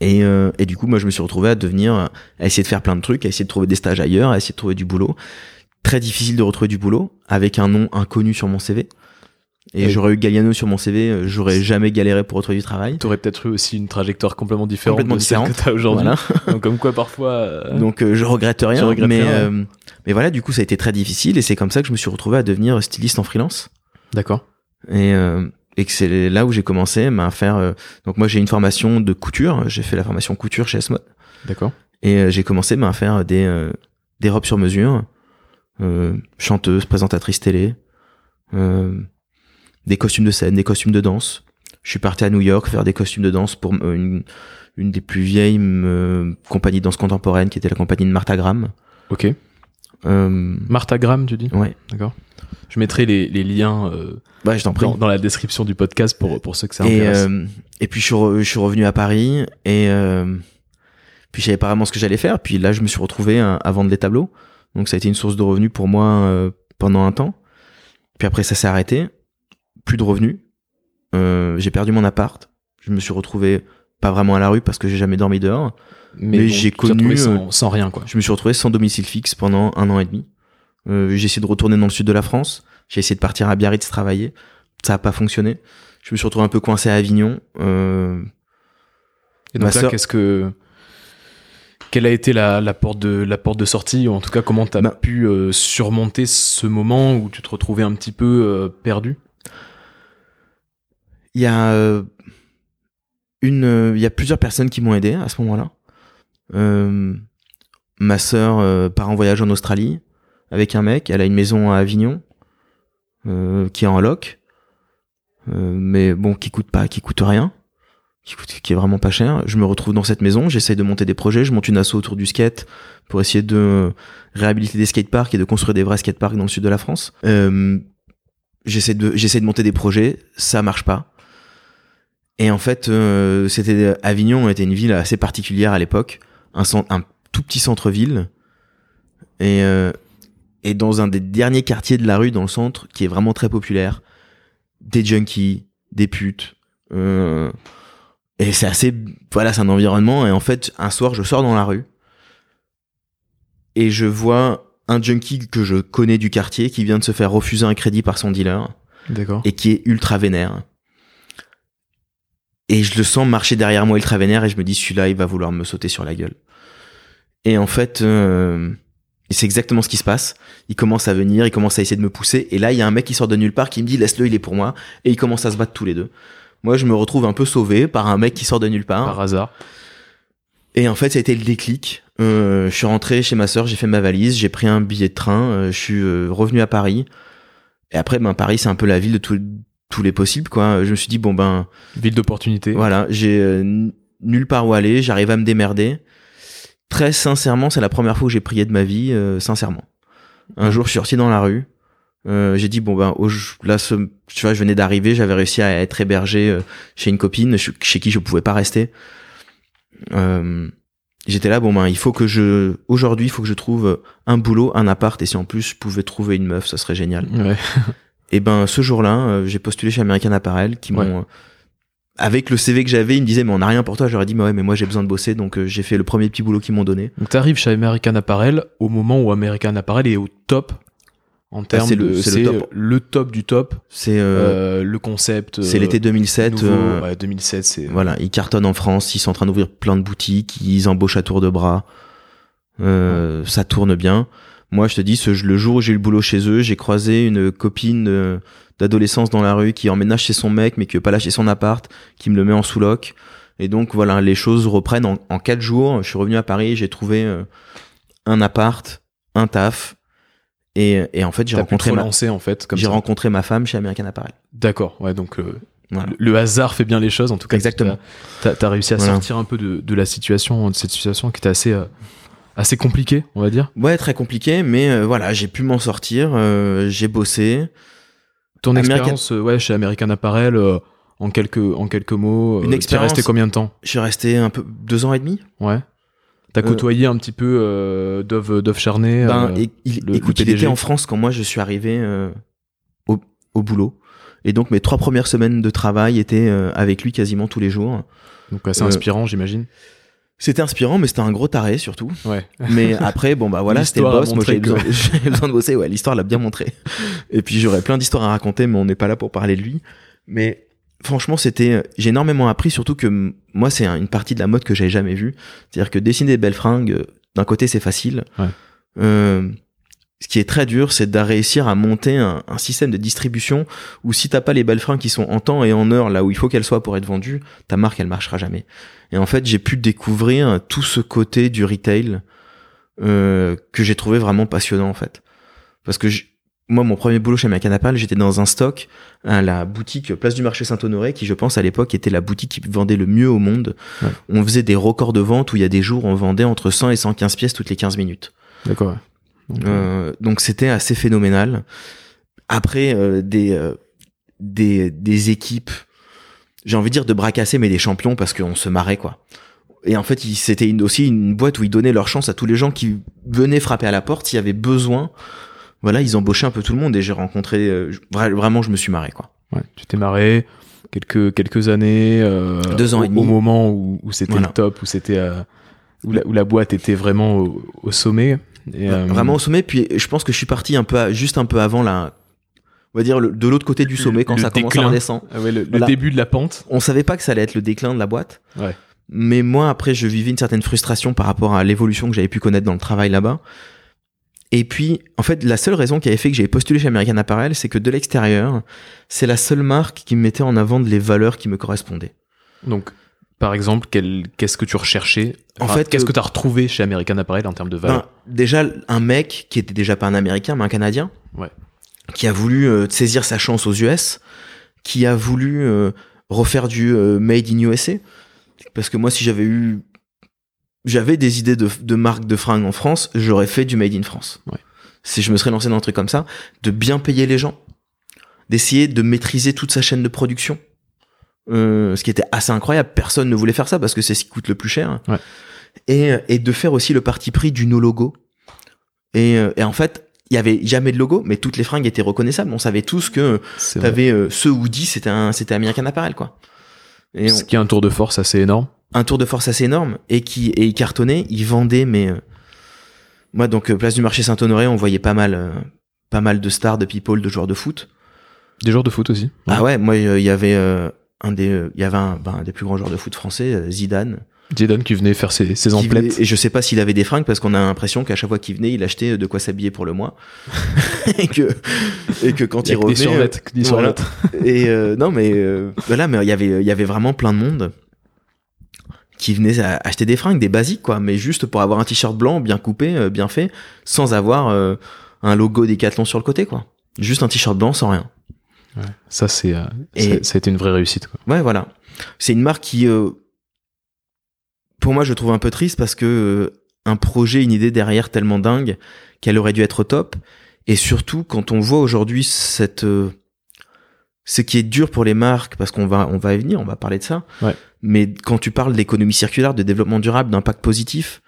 Et, euh, et du coup, moi, je me suis retrouvé à devenir, à essayer de faire plein de trucs, à essayer de trouver des stages ailleurs, à essayer de trouver du boulot. Très difficile de retrouver du boulot avec un nom inconnu sur mon CV. Et Et- j'aurais eu Galliano sur mon CV, euh, j'aurais jamais galéré pour retrouver du travail. Tu aurais peut-être eu aussi une trajectoire complètement différente Complètement de celle différente. que tu as aujourd'hui. Voilà. Donc, comme quoi, parfois. euh, Donc euh, je regrette rien, mais rien, euh, mais voilà, du coup ça a été très difficile et c'est comme ça que je me suis retrouvé à devenir styliste en freelance D'accord. et euh, et que c'est là où j'ai commencé à faire. euh, donc moi j'ai une formation de couture, j'ai fait la formation couture chez Esmod D'accord. et euh, j'ai commencé bah, à faire des euh, des robes sur mesure, euh, chanteuse, présentatrice télé, euh, des costumes de scène, des costumes de danse. Je suis parti à New York faire des costumes de danse pour euh, une une des plus vieilles euh, compagnies de danse contemporaine qui était la compagnie de Martha Graham. Ok. Euh, Martha Graham, tu dis? Ouais. D'accord. Je mettrai les, les liens euh, Ouais, je t'en prie. dans, dans la description du podcast pour, pour ceux que ça et, intéresse. euh, et puis je suis, re- je suis revenu à Paris et euh, puis je savais pas vraiment ce que j'allais faire. Puis là, je me suis retrouvé à, à vendre des tableaux. Donc ça a été une source de revenus pour moi euh, pendant un temps. Puis après, ça s'est arrêté. Plus de revenus. Euh, j'ai perdu mon appart. Je me suis retrouvé pas vraiment à la rue parce que j'ai jamais dormi dehors. mais j'ai connu, sans, sans rien, quoi. Je me suis retrouvé sans domicile fixe pendant un an et demi. Euh, j'ai essayé de retourner dans le sud de la France. J'ai essayé de partir à Biarritz travailler. Ça a pas fonctionné. Je me suis retrouvé un peu coincé à Avignon. Euh, Et donc sœur- qu'est-ce que. Quelle a été la, la, porte de, la porte de sortie, ou en tout cas, comment tu as Bah- pu euh, surmonter ce moment où tu te retrouvais un petit peu euh, perdu? Il y a, euh, une, euh, il y a plusieurs personnes qui m'ont aidé à ce moment-là. Euh, ma sœur euh, part en voyage en Australie avec un mec. Elle a une maison à Avignon euh, qui est en loc, euh, mais bon, qui coûte pas, qui coûte rien, qui coûte, qui est vraiment pas cher. Je me retrouve dans cette maison. J'essaye de monter des projets. Je monte une asso autour du skate pour essayer de réhabiliter des skateparks et de construire des vrais skateparks dans le sud de la France. Euh, j'essaie de j'essaie de monter des projets. Ça marche pas. Et en fait, euh, c'était Avignon était une ville assez particulière à l'époque, un, tout petit centre-ville, et euh, et dans un des derniers quartiers de la rue dans le centre, qui est vraiment très populaire, des junkies, des putes, euh, et c'est assez, voilà, c'est un environnement. Et en fait, un soir, je sors dans la rue et je vois un junkie que je connais du quartier qui vient de se faire refuser un crédit par son dealer D'accord. et qui est ultra vénère. Et je le sens marcher derrière moi ultra vénère et je me dis celui-là il va vouloir me sauter sur la gueule. Et en fait, euh, c'est exactement ce qui se passe. Il commence à venir, il commence à essayer de me pousser et là il y a un mec qui sort de nulle part qui me dit laisse-le, il est pour moi et ils commencent à se battre tous les deux. Moi je me retrouve un peu sauvé par un mec qui sort de nulle part. Par hasard. Et en fait, ça a été le déclic. Euh, je suis rentré chez ma sœur, j'ai fait ma valise, j'ai pris un billet de train, euh, je suis euh, revenu à Paris. Et après, ben Paris, c'est un peu la ville de tous- tous les possibles, quoi. Je me suis dit bon ben Ville d'opportunité. voilà, j'ai euh, nulle part où aller, j'arrive à me démerder. Très sincèrement, c'est la première fois où j'ai prié de ma vie, euh, sincèrement. Un jour, je suis sorti dans la rue. euh, j'ai dit bon ben là, ce, tu vois, je venais d'arriver, j'avais réussi à être hébergé euh, chez une copine, ch- chez qui je pouvais pas rester. Euh, J'étais là, bon ben il faut que je, aujourd'hui, il faut que je trouve un boulot, un appart, et si en plus je pouvais trouver une meuf, ça serait génial. Ouais. Et ben ce jour-là, euh, j'ai postulé chez American Apparel qui m'ont Ouais. euh, avec le CV que j'avais, ils me disaient mais on n'a rien pour toi. J'aurais dit mais ouais mais moi j'ai besoin de bosser donc euh, j'ai fait le premier petit boulot qu'ils m'ont donné. Donc t'arrives chez American Apparel au moment où American Apparel est au top en termes Ah, de c'est le top. le top du top. C'est euh, Euh, le concept. c'est l'été 2007. nouveau, euh, ouais, 2007, c'est Voilà, ils cartonnent en France, ils sont en train d'ouvrir plein de boutiques, ils embauchent à tour de bras. Ça tourne bien. Moi, je te dis, ce, le jour où j'ai eu le boulot chez eux, j'ai croisé une copine euh, d'adolescence dans la rue qui emménage chez son mec, mais qui veut pas lâcher son appart, qui me le met en sous-loc. Et donc, voilà, les choses reprennent en, en quatre jours. Je suis revenu à Paris, j'ai trouvé euh, un appart, un taf. Et, et en fait, j'ai rencontré, ma, relancer en fait comme j'ai ça. rencontré ma femme chez American Apparel. D'accord, ouais, donc euh, Voilà. le, le hasard fait bien les choses en tout cas. Exactement. T'as as réussi à Voilà. sortir un peu de, de la situation, de cette situation qui était assez euh, assez compliquée, on va dire. Ouais, très compliqué, mais euh, voilà, j'ai pu m'en sortir, euh, j'ai bossé. Ton American- expérience, euh, ouais, chez American Apparel, en quelques en quelques mots, Une t'y es expérience- resté combien de temps? Je suis resté un peu deux ans et demi. Ouais. T'as côtoyé un petit peu Dove Dove Charnay. Ben, et- il, le- écoute, le il était en France quand moi je suis arrivé au, au boulot. Et donc mes trois premières semaines de travail étaient avec lui quasiment tous les jours. donc assez inspirant, j'imagine. C'était inspirant, mais c'était un gros taré surtout. Ouais. Mais après, bon bah voilà, c'était le boss. Moi j'avais que- besoin, besoin de bosser. Ouais, l'histoire l'a bien montré. Et puis j'aurais plein d'histoires à raconter, mais on n'est pas là pour parler de lui. Mais franchement, c'était, j'ai énormément appris, surtout que moi c'est un- une partie de la mode que j'avais jamais vue. C'est-à-dire que dessiner des belles fringues, euh, d'un côté c'est facile. Ouais. Euh, ce qui est très dur, c'est de réussir à monter un, un système de distribution où si t'as pas les belles fringues qui sont en temps et en heure là où il faut qu'elles soient pour être vendues, ta marque elle marchera jamais. Et en fait, j'ai pu découvrir tout ce côté du retail euh, que j'ai trouvé vraiment passionnant en fait. Parce que moi, mon premier boulot chez American Apparel, j'étais dans un stock à la boutique Place du Marché Saint-Honoré, qui je pense à l'époque était la boutique qui vendait le mieux au monde. Ouais. On faisait des records de vente où il y a des jours on vendait entre 100 et 115 pièces toutes les 15 minutes. D'accord. Donc, euh, Euh, donc c'était assez phénoménal. Après euh, des, euh, des des équipes, j'ai envie de dire de bras cassés, mais des champions parce qu'on se marrait quoi. Et en fait, c'était aussi une boîte où ils donnaient leur chance à tous les gens qui venaient frapper à la porte s'il y avait besoin. Voilà, ils embauchaient un peu tout le monde et j'ai rencontré euh, vraiment, je me suis marré quoi. ouais, tu t'es marré quelques quelques années. euh, Deux ans au, et demi. Au moment où, où c'était Voilà. le top, où c'était euh, où, la, où la boîte était vraiment au, au sommet. Et, euh, Vraiment au sommet. Puis je pense que je suis parti un peu à- juste un peu avant la, on va dire le- de l'autre côté du sommet quand le ça commence à redescendre. ah ouais, le, début de la pente. on savait pas que ça allait être le déclin de la boîte. Ouais. Mais moi, après, je vivais une certaine frustration par rapport à l'évolution que j'avais pu connaître dans le travail là-bas. Et puis, en fait, la seule raison qui avait fait que j'avais postulé chez American Apparel, c'est que de l'extérieur, c'est la seule marque qui me mettait en avant de les valeurs qui me correspondaient. Donc Par exemple, qu'est-ce que tu recherchais? En Enfin, fait, qu'est-ce euh, que tu as retrouvé chez American Apparel en termes de valeur? Ben, déjà, un mec qui était déjà pas un Américain, mais un Canadien, Ouais. qui a voulu euh, saisir sa chance aux US, qui a voulu euh, refaire du euh, Made in USA. Parce que moi, si j'avais eu, j'avais des idées de, de marques de fringues en France, j'aurais fait du Made in France. Ouais. Si je me serais lancé dans un truc comme ça, de bien payer les gens, d'essayer de maîtriser toute sa chaîne de production. Euh, ce qui était assez incroyable. Personne ne voulait faire ça parce que c'est ce qui coûte le plus cher. Ouais. Et, et de faire aussi le parti pris du no logo. Et, euh, et en fait, il y avait jamais de logo, mais toutes les fringues étaient reconnaissables. On savait tous que t'avais euh, ce hoodie, c'était un, c'était American Apparel, quoi. Et on- Ce qui est un tour de force assez énorme. un tour de force assez énorme et qui et il cartonnait, il vendait, mais euh, moi donc euh, place du marché Saint-Honoré, on voyait pas mal, euh, pas mal de stars, de people, de joueurs de foot. Des joueurs de foot aussi. Ah ouais, moi euh, il y avait euh, un des, euh, il y avait un, ben, un des plus grands joueurs de foot français, euh, Zidane. Zidane qui venait faire ses, ses emplettes. et je sais pas s'il avait des fringues parce qu'on a l'impression qu'à chaque fois qu'il venait, il achetait de quoi s'habiller pour le mois. et que et que quand Il il, des revenait, des voilà. survêtes. et euh, non mais euh, voilà, mais il y avait il y avait vraiment plein de monde qui venait à- acheter des fringues, des basiques quoi, mais juste pour avoir un t-shirt blanc bien coupé, euh, bien fait, sans avoir euh, un logo Decathlon sur le côté quoi. Juste un t-shirt blanc sans rien. Ouais. Ça, c'est, euh, Et- c'est- ça a été une vraie réussite. Quoi. Ouais, voilà. C'est une marque qui, euh, pour moi, je trouve un peu triste parce que euh, un projet, une idée derrière tellement dingue qu'elle aurait dû être au top. Et surtout, quand on voit aujourd'hui cette, ce qui est dur pour les marques, parce qu'on va, on va y venir, on va parler de ça. Ouais. Mais quand tu parles d'économie circulaire, de développement durable, d'impact positif,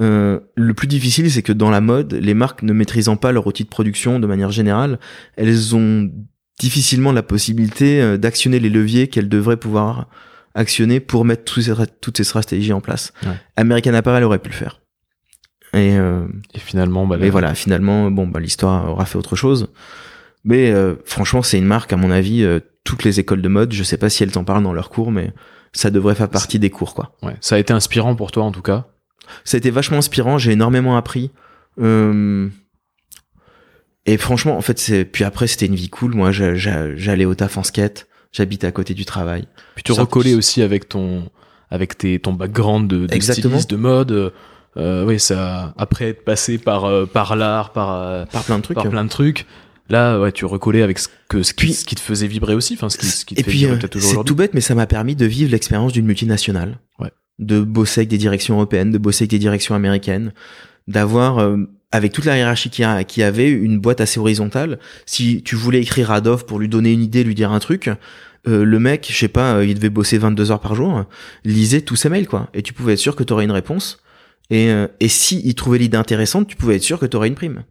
euh, le plus difficile, c'est que dans la mode, les marques ne maîtrisant pas leur outil de production de manière générale, elles ont difficilement la possibilité euh, d'actionner les leviers qu'elles devraient pouvoir actionner pour mettre ces- toutes ces stratégies en place. Ouais. American Apparel aurait pu le faire. Et, euh, Et finalement, bah, mais là, voilà, finalement, bon, bah, l'histoire aura fait autre chose. Mais euh, franchement, c'est une marque, à mon avis, euh, toutes les écoles de mode, je sais pas si elles t'en parlent dans leurs cours, mais ça devrait faire partie des cours, quoi. ouais, ça a été inspirant pour toi en tout cas? Ça a été vachement inspirant, j'ai énormément appris. Euh, et franchement, en fait, c'est puis après, c'était une vie cool. Moi, j'a- j'a- j'allais au taf en skate, j'habitais à côté du travail. Puis tu recollais aussi avec ton, avec tes, ton background de, de styliste, de mode. Euh, oui, ça, après être passé par, euh, par l'art, par, euh, Par plein de trucs. par plein de trucs. Là, ouais, tu recollais avec ce que ce qui, Puis- ce qui te faisait vibrer aussi, enfin ce qui, ce qui te Et fait puis, vibrer euh, c'est tout bête, mais ça m'a permis de vivre l'expérience d'une multinationale. Ouais. De bosser avec des directions européennes, de bosser avec des directions américaines, d'avoir, euh, avec toute la hiérarchie qui, a, qui avait, une boîte assez horizontale. Si tu voulais écrire à Dove pour lui donner une idée, lui dire un truc, euh, le mec, je sais pas, euh, il devait bosser 22 heures par jour, lisait tous ses mails, quoi. Et tu pouvais être sûr que tu aurais une réponse. Et, euh, et si il trouvait l'idée intéressante, tu pouvais être sûr que tu aurais une prime.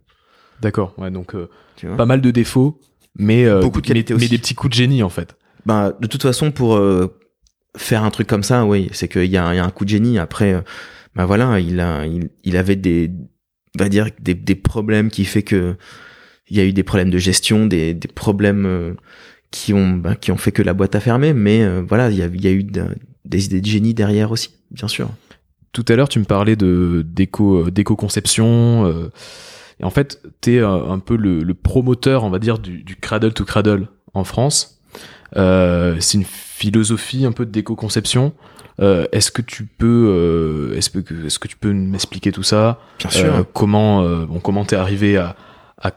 D'accord, ouais, donc euh, Tu pas mal de défauts, mais, euh, Beaucoup de mais, mais des petits coups de génie en fait. Ben, de toute façon, pour euh, faire un truc comme ça, oui, c'est qu'il y, y a un coup de génie. Après, ben voilà, il a, il, il avait des, on va dire des, des problèmes qui fait que il y a eu des problèmes de gestion, des, des problèmes euh, qui ont, ben, qui ont fait que la boîte a fermé. Mais euh, voilà, il y a, y a eu de- des idées de génie derrière aussi, bien sûr. Tout à l'heure, tu me parlais de d'éco euh, et en fait, tu es un peu le, promoteur, on va dire, du, cradle to cradle en France. C'est une philosophie un peu de d'éco-conception. Euh, est-ce que tu peux, euh, est-ce que, est-ce que tu peux m'expliquer tout ça? Bien sûr. Euh, Comment, euh, bon, comment t'es arrivé à, à,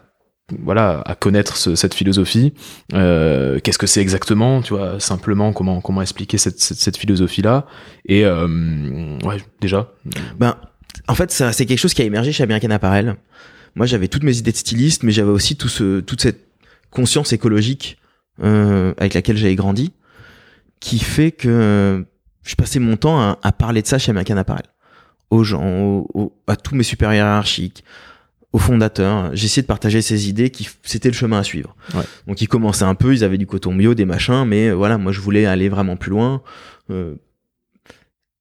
voilà, à connaître ce- cette philosophie? Euh, Qu'est-ce que c'est exactement? Tu vois, simplement comment, comment expliquer cette, cette, cette philosophie-là? Et euh, ouais, déjà. Ben, en fait, ça, c'est quelque chose qui a émergé chez American Apparel. Moi, j'avais toutes mes idées de styliste, mais j'avais aussi tout ce, toute cette conscience écologique euh, avec laquelle j'avais grandi, qui fait que euh, je passais mon temps à, à parler de ça chez American Apparel, aux gens, aux- aux- à tous mes supérieurs hiérarchiques, aux fondateurs. J'essayais de partager ces idées, qui c'était le chemin à suivre. Ouais. Donc, ils commençaient un peu, ils avaient du coton bio, des machins, mais euh, voilà, moi, je voulais aller vraiment plus loin. euh,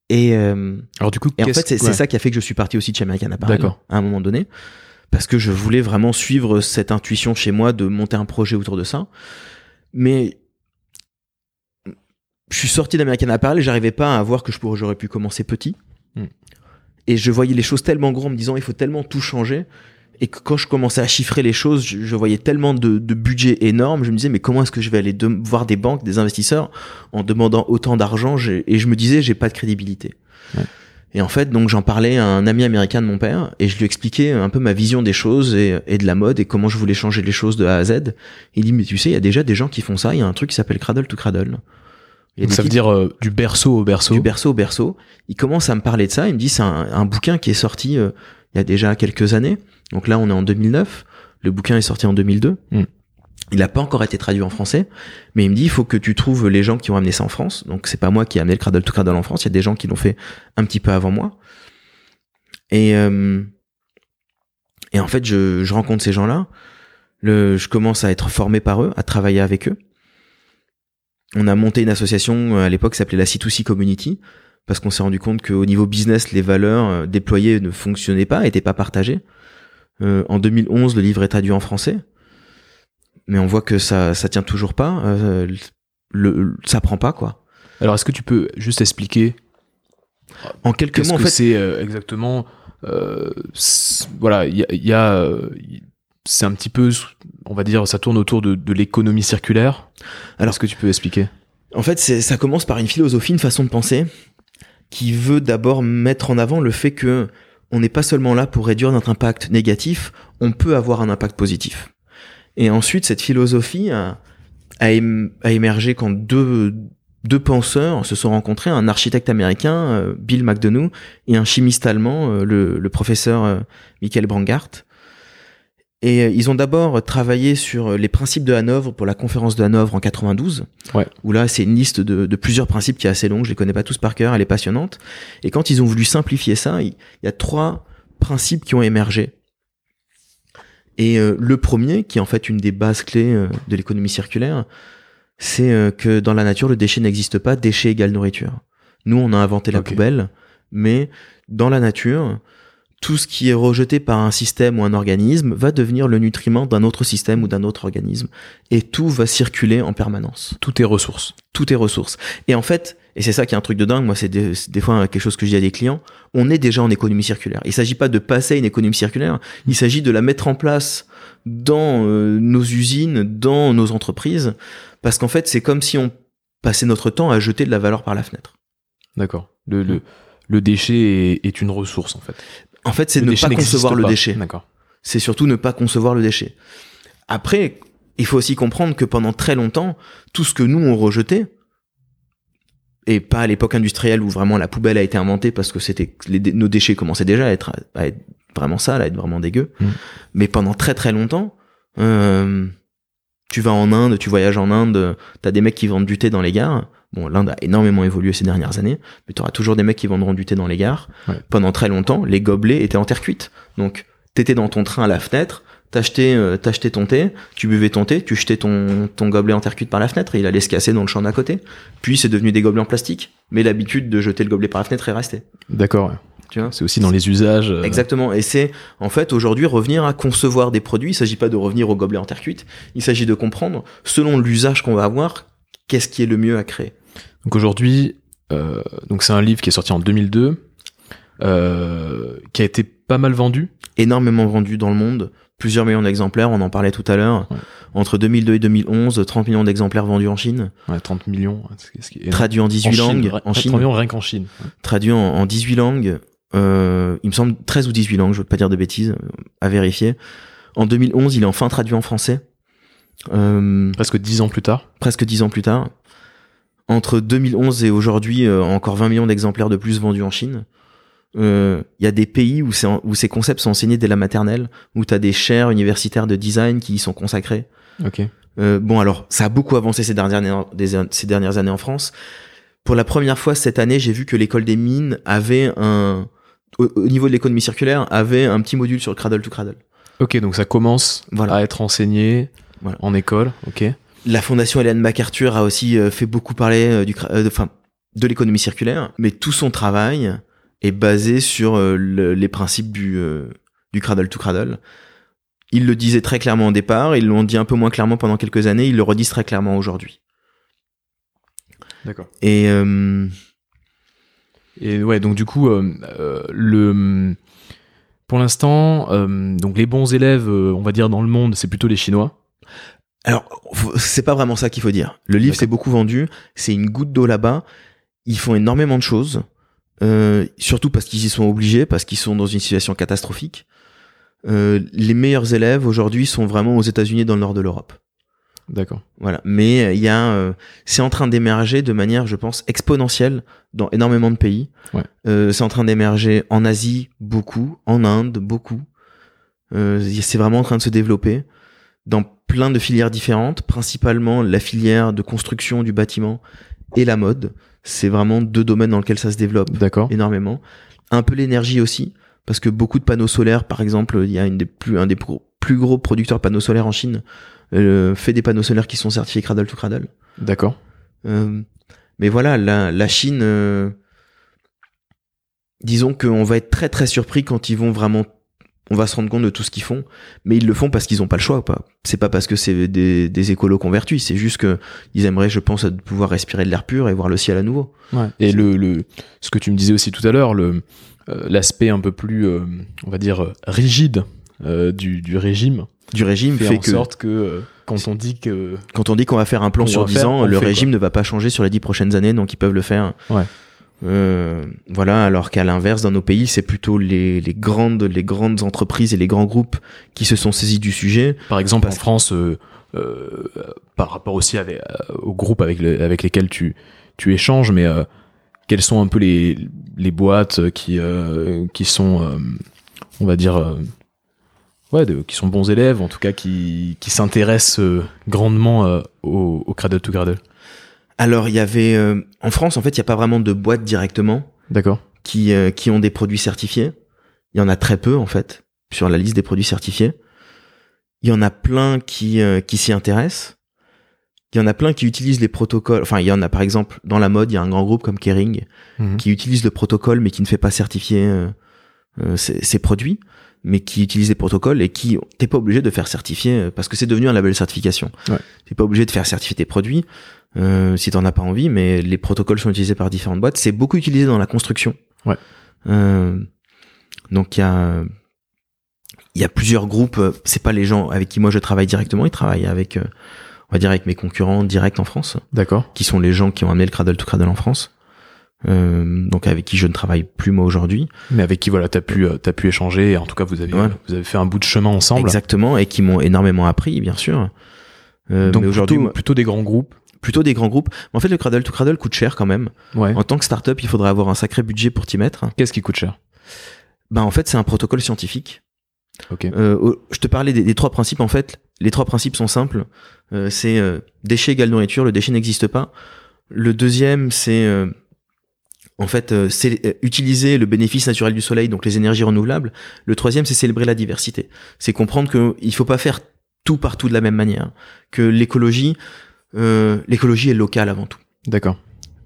et euh, Alors du coup, et en fait, c'est ouais. ça qui a fait que je suis parti aussi de chez American Apparel à un moment donné, parce que je voulais vraiment suivre cette intuition chez moi de monter un projet autour de ça. Mais je suis sorti d'American Apparel et j'arrivais pas à voir que je pourrais, j'aurais pu commencer petit. Hmm. Et je voyais les choses tellement grandes, en me disant il faut tellement tout changer. Et que quand je commençais à chiffrer les choses, je, je voyais tellement de, de budget énorme, je me disais mais comment est-ce que je vais aller de- voir des banques, des investisseurs en demandant autant d'argent? Et je me disais j'ai pas de crédibilité. Ouais. Et en fait, donc j'en parlais à un ami américain de mon père et je lui expliquais un peu ma vision des choses et, et de la mode et comment je voulais changer les choses de A à Z. Il dit mais tu sais, il y a déjà des gens qui font ça. Il y a un truc qui s'appelle Cradle to Cradle. Donc ça veut dire euh, du berceau au berceau. du berceau au berceau. Il commence à me parler de ça. Il me dit c'est un, un bouquin qui est sorti euh, il y a déjà quelques années. Donc là, on est en 2009. Le bouquin est sorti en 2002. Mm. Il n'a pas encore été traduit en français, mais il me dit il faut que tu trouves les gens qui ont amené ça en France. Donc c'est pas moi qui ai amené le Cradle to Cradle en France. Il y a des gens qui l'ont fait un petit peu avant moi. Et euh, et en fait, je, je rencontre ces gens-là. Le, je commence à être formé par eux, à travailler avec eux. On a monté une association euh, à l'époque qui s'appelait la C2C Community parce qu'on s'est rendu compte qu'au niveau business, les valeurs euh, déployées ne fonctionnaient pas, étaient pas partagées. Euh, en 2011, le livre est traduit en français, mais on voit que ça ça tient toujours pas. Euh, le, ça prend pas quoi. Alors est-ce que tu peux juste expliquer En quelques mots, en que fait, c'est euh, exactement Voilà, il y a, y c'est un petit peu, on va dire, ça tourne autour de, de l'économie circulaire. Alors est-ce que tu peux expliquer? En fait, ça commence par une philosophie, une façon de penser qui veut d'abord mettre en avant le fait que on n'est pas seulement là pour réduire notre impact négatif, on peut avoir un impact positif. Et ensuite, cette philosophie a, a émergé quand deux, deux penseurs se sont rencontrés, un architecte américain, euh, Bill McDonough, et un chimiste allemand, euh, le, le professeur euh, Michael Brangart. Et euh, ils ont d'abord travaillé sur les principes de Hanovre pour la conférence de Hanovre en 92 où là c'est une liste de, de plusieurs principes qui est assez longue, je les connais pas tous par cœur, elle est passionnante. Et quand ils ont voulu simplifier ça, il, y a trois principes qui ont émergé. Et euh, le premier, qui est en fait une des bases clés euh, de l'économie circulaire, c'est euh, que dans la nature le déchet n'existe pas, déchet égale nourriture. Nous on a inventé la poubelle, mais dans la nature, tout ce qui est rejeté par un système ou un organisme va devenir le nutriment d'un autre système ou d'un autre organisme. Et tout va circuler en permanence Tout est ressources. tout est ressources. Et en fait, et c'est ça qui est un truc de dingue, moi c'est des, fois quelque chose que je dis à des clients, on est déjà en économie circulaire. Il s'agit pas de passer à une économie circulaire, il s'agit de la mettre en place dans euh, nos usines, dans nos entreprises, parce qu'en fait c'est comme si on passait notre temps à jeter de la valeur par la fenêtre. D'accord. Le, le, le déchet est, est une ressource en fait. En fait c'est ne pas concevoir le déchet. D'accord. c'est surtout ne pas concevoir le déchet. Après, il faut aussi comprendre que pendant très longtemps, tout ce que nous on rejetait, et pas à l'époque industrielle où vraiment la poubelle a été inventée parce que c'était nos déchets commençaient déjà à être à être vraiment sales, à être vraiment dégueux. Mm. Mais pendant très très longtemps, euh, tu vas en Inde, tu voyages en Inde, t'as des mecs qui vendent du thé dans les gares. Bon, l'Inde a énormément évolué ces dernières années, mais tu auras toujours des mecs qui vendront du thé dans les gares. Ouais. Pendant très longtemps, les gobelets étaient en terre cuite. Donc, t'étais dans ton train à la fenêtre, t'achetais, euh, t'achetais ton thé, tu buvais ton thé, tu jetais ton, ton gobelet en terre cuite par la fenêtre et il allait se casser dans le champ d'à côté. Puis c'est devenu des gobelets en plastique, mais l'habitude de jeter le gobelet par la fenêtre est restée. D'accord. Ouais. Tu vois C'est aussi dans les usages. euh, Exactement. Et c'est en fait aujourd'hui revenir à concevoir des produits. Il s'agit pas de revenir au gobelet en terre cuite. Il s'agit de comprendre selon l'usage qu'on va avoir, qu'est-ce qui est le mieux à créer. Donc aujourd'hui, euh, donc c'est un livre qui est sorti en 2002, euh, qui a été pas mal vendu. Énormément vendu dans le monde, plusieurs millions d'exemplaires. On en parlait tout à l'heure. Ouais. Entre 2002 et 2011, 30 millions d'exemplaires vendus en Chine, Ouais, 30 millions. traduits en 18 En Chine, langues. En 30 Chine, millions rien qu'en Chine. traduit en, en 18 langues. Euh, il me semble 13 ou 18 langues. Je veux pas dire de bêtises, euh, à vérifier. En 2011, il est enfin traduit en français. Euh, Presque 10 ans plus tard. presque dix ans plus tard. Entre 2011 et aujourd'hui, euh, encore 20 millions d'exemplaires de plus vendus en Chine. Il y a des pays où, ces concepts sont enseignés dès la maternelle, où tu as des chaires universitaires de design qui y sont consacrées. Ok. Bon, alors, ça a beaucoup avancé dernières, ces dernières années en France. Pour la première fois cette année, j'ai vu que l'école des mines avait un, au, au niveau de l'économie circulaire, avait un petit module sur le cradle to cradle. Ok, donc ça commence Voilà. à être enseigné Voilà. en école. Ok. La fondation Hélène MacArthur a aussi euh, fait beaucoup parler euh, du, euh, de, enfin, de l'économie circulaire, mais tout son travail est basé sur le- les principes du, du cradle to cradle. Ils le disaient très clairement au départ, ils l'ont dit un peu moins clairement pendant quelques années, ils le redisent très clairement aujourd'hui. D'accord. Et euh, Et ouais, donc du coup, euh, euh, le Pour l'instant, euh, donc les bons élèves, on va dire dans le monde, c'est plutôt les Chinois. Alors, c'est pas vraiment ça qu'il faut dire. Le livre s'est beaucoup vendu, c'est une goutte d'eau là-bas. Ils font énormément de choses, euh, surtout parce qu'ils y sont obligés, parce qu'ils sont dans une situation catastrophique. Euh, les meilleurs élèves aujourd'hui sont vraiment aux États-Unis et dans le nord de l'Europe. D'accord. Voilà. Mais euh, il y a, euh, c'est en train d'émerger de manière, je pense, exponentielle dans énormément de pays. Ouais. Euh, c'est en train d'émerger en Asie beaucoup, en Inde beaucoup. Euh, c'est vraiment en train de se développer dans plein de filières différentes, principalement la filière de construction du bâtiment et la mode. C'est vraiment deux domaines dans lesquels ça se développe D'accord. énormément. Un peu l'énergie aussi, parce que beaucoup de panneaux solaires, par exemple, il y a une des plus, un des plus gros producteurs de panneaux solaires en Chine, euh, fait des panneaux solaires qui sont certifiés Cradle to Cradle. D'accord. Euh, mais voilà, la, la Chine, euh, disons qu'on va être très très surpris quand ils vont vraiment, on va se rendre compte de tout ce qu'ils font, mais ils le font parce qu'ils ont pas le choix, pas. C'est pas parce que c'est des, des écolos convertis, c'est juste que ils aimeraient, je pense, pouvoir respirer de l'air pur et voir le ciel à nouveau. Ouais. Et le, le, ce que tu me disais aussi tout à l'heure, le, euh, l'aspect un peu plus, on va dire, rigide du, du régime Du régime fait, fait en que sorte que euh, quand on dit que quand on dit qu'on va faire un plan sur va 10 faire, ans, le régime ne va pas changer sur les 10 prochaines années, donc ils peuvent le faire. Ouais. Euh, voilà, alors qu'à l'inverse, dans nos pays, c'est plutôt les, les grandes les grandes entreprises et les grands groupes qui se sont saisis du sujet. Par exemple, en France, euh, euh, par rapport aussi avec, aux groupes avec, le- avec lesquels tu, tu échanges, mais quelles sont un peu les, les boîtes qui, qui sont, on va dire, ouais, de- qui sont bons élèves, en tout cas qui, qui s'intéressent euh, grandement euh, au, au Cradle to Cradle Alors, il y avait euh, en France, en fait, il y a pas vraiment de boîtes directement D'accord. qui euh, qui ont des produits certifiés. Il y en a très peu en fait sur la liste des produits certifiés. Il y en a plein qui euh, qui s'y intéressent. Il y en a plein qui utilisent les protocoles. Enfin, il y en a par exemple dans la mode, il y a un grand groupe comme Kering Mhm. qui utilise le protocole mais qui ne fait pas certifier ses, ses produits, mais qui utilise les protocoles et qui t'es pas obligé de faire certifier euh, parce que c'est devenu un label de certification. Ouais. T'es pas obligé de faire certifier tes produits euh, si t'en as pas envie, mais les protocoles sont utilisés par différentes boîtes. C'est beaucoup utilisé dans la construction. Ouais. Euh, donc il y a il y a plusieurs groupes. euh, C'est pas les gens avec qui moi je travaille directement. Ils travaillent avec, euh, on va dire avec mes concurrents directs en France D'accord. qui sont les gens qui ont amené le Cradle to Cradle en France. Euh, donc avec qui je ne travaille plus moi aujourd'hui. Mais avec qui, voilà, t'as pu, euh, t'as pu échanger, et en tout cas, vous avez, vous avez fait un bout de chemin ensemble. Exactement, et qui m'ont énormément appris, bien sûr. Euh, Donc aujourd'hui, plutôt, des grands groupes. plutôt des grands groupes. Mais en fait, le Cradle to Cradle coûte cher quand même. Ouais. En tant que startup, il faudrait avoir un sacré budget pour t'y mettre. Qu'est-ce qui coûte cher? Ben en fait, c'est un protocole scientifique. Ok. Euh, je te parlais des, des trois principes. En fait, les trois principes sont simples. Euh, c'est euh, déchet égale nourriture. Le déchet n'existe pas. Le deuxième, c'est euh, en fait euh, c'est euh, utiliser le bénéfice naturel du soleil, donc les énergies renouvelables. Le troisième, c'est célébrer la diversité. C'est comprendre que il faut pas faire tout partout de la même manière. Que l'écologie, euh, l'écologie est locale avant tout D'accord.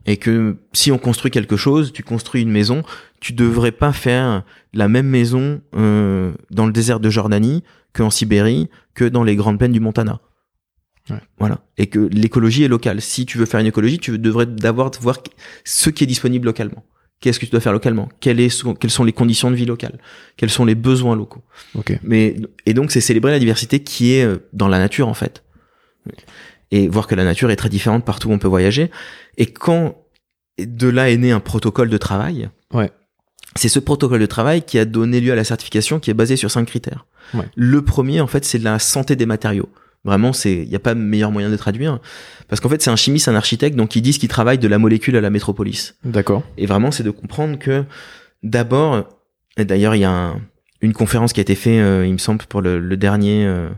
et que si on construit quelque chose, tu construis une maison, tu devrais pas faire la même maison euh, dans le désert de Jordanie que en Sibérie, que dans les grandes plaines du Montana. Ouais. Voilà. Et que l'écologie est locale. Si tu veux faire une écologie, tu devrais d'abord voir ce qui est disponible localement. Qu'est-ce que tu dois faire localement? Quelle est, Quelles sont les conditions de vie locales? Quels sont les besoins locaux? Ok. mais et donc c'est célébrer la diversité qui est euh, dans la nature en fait et voir que la nature est très différente partout où on peut voyager et quand de là est né un protocole de travail Ouais. c'est ce protocole de travail qui a donné lieu à la certification qui est basée sur cinq critères Ouais. le premier en fait c'est la santé des matériaux Vraiment, c'est, il n'y a pas meilleur moyen de traduire. Parce qu'en fait, c'est un chimiste, un architecte, donc ils disent qu'ils travaillent de la molécule à la métropolis. D'accord. Et vraiment, c'est de comprendre que d'abord, et d'ailleurs, il y a un- une conférence qui a été faite, euh, il me semble, pour le, le dernier, euh,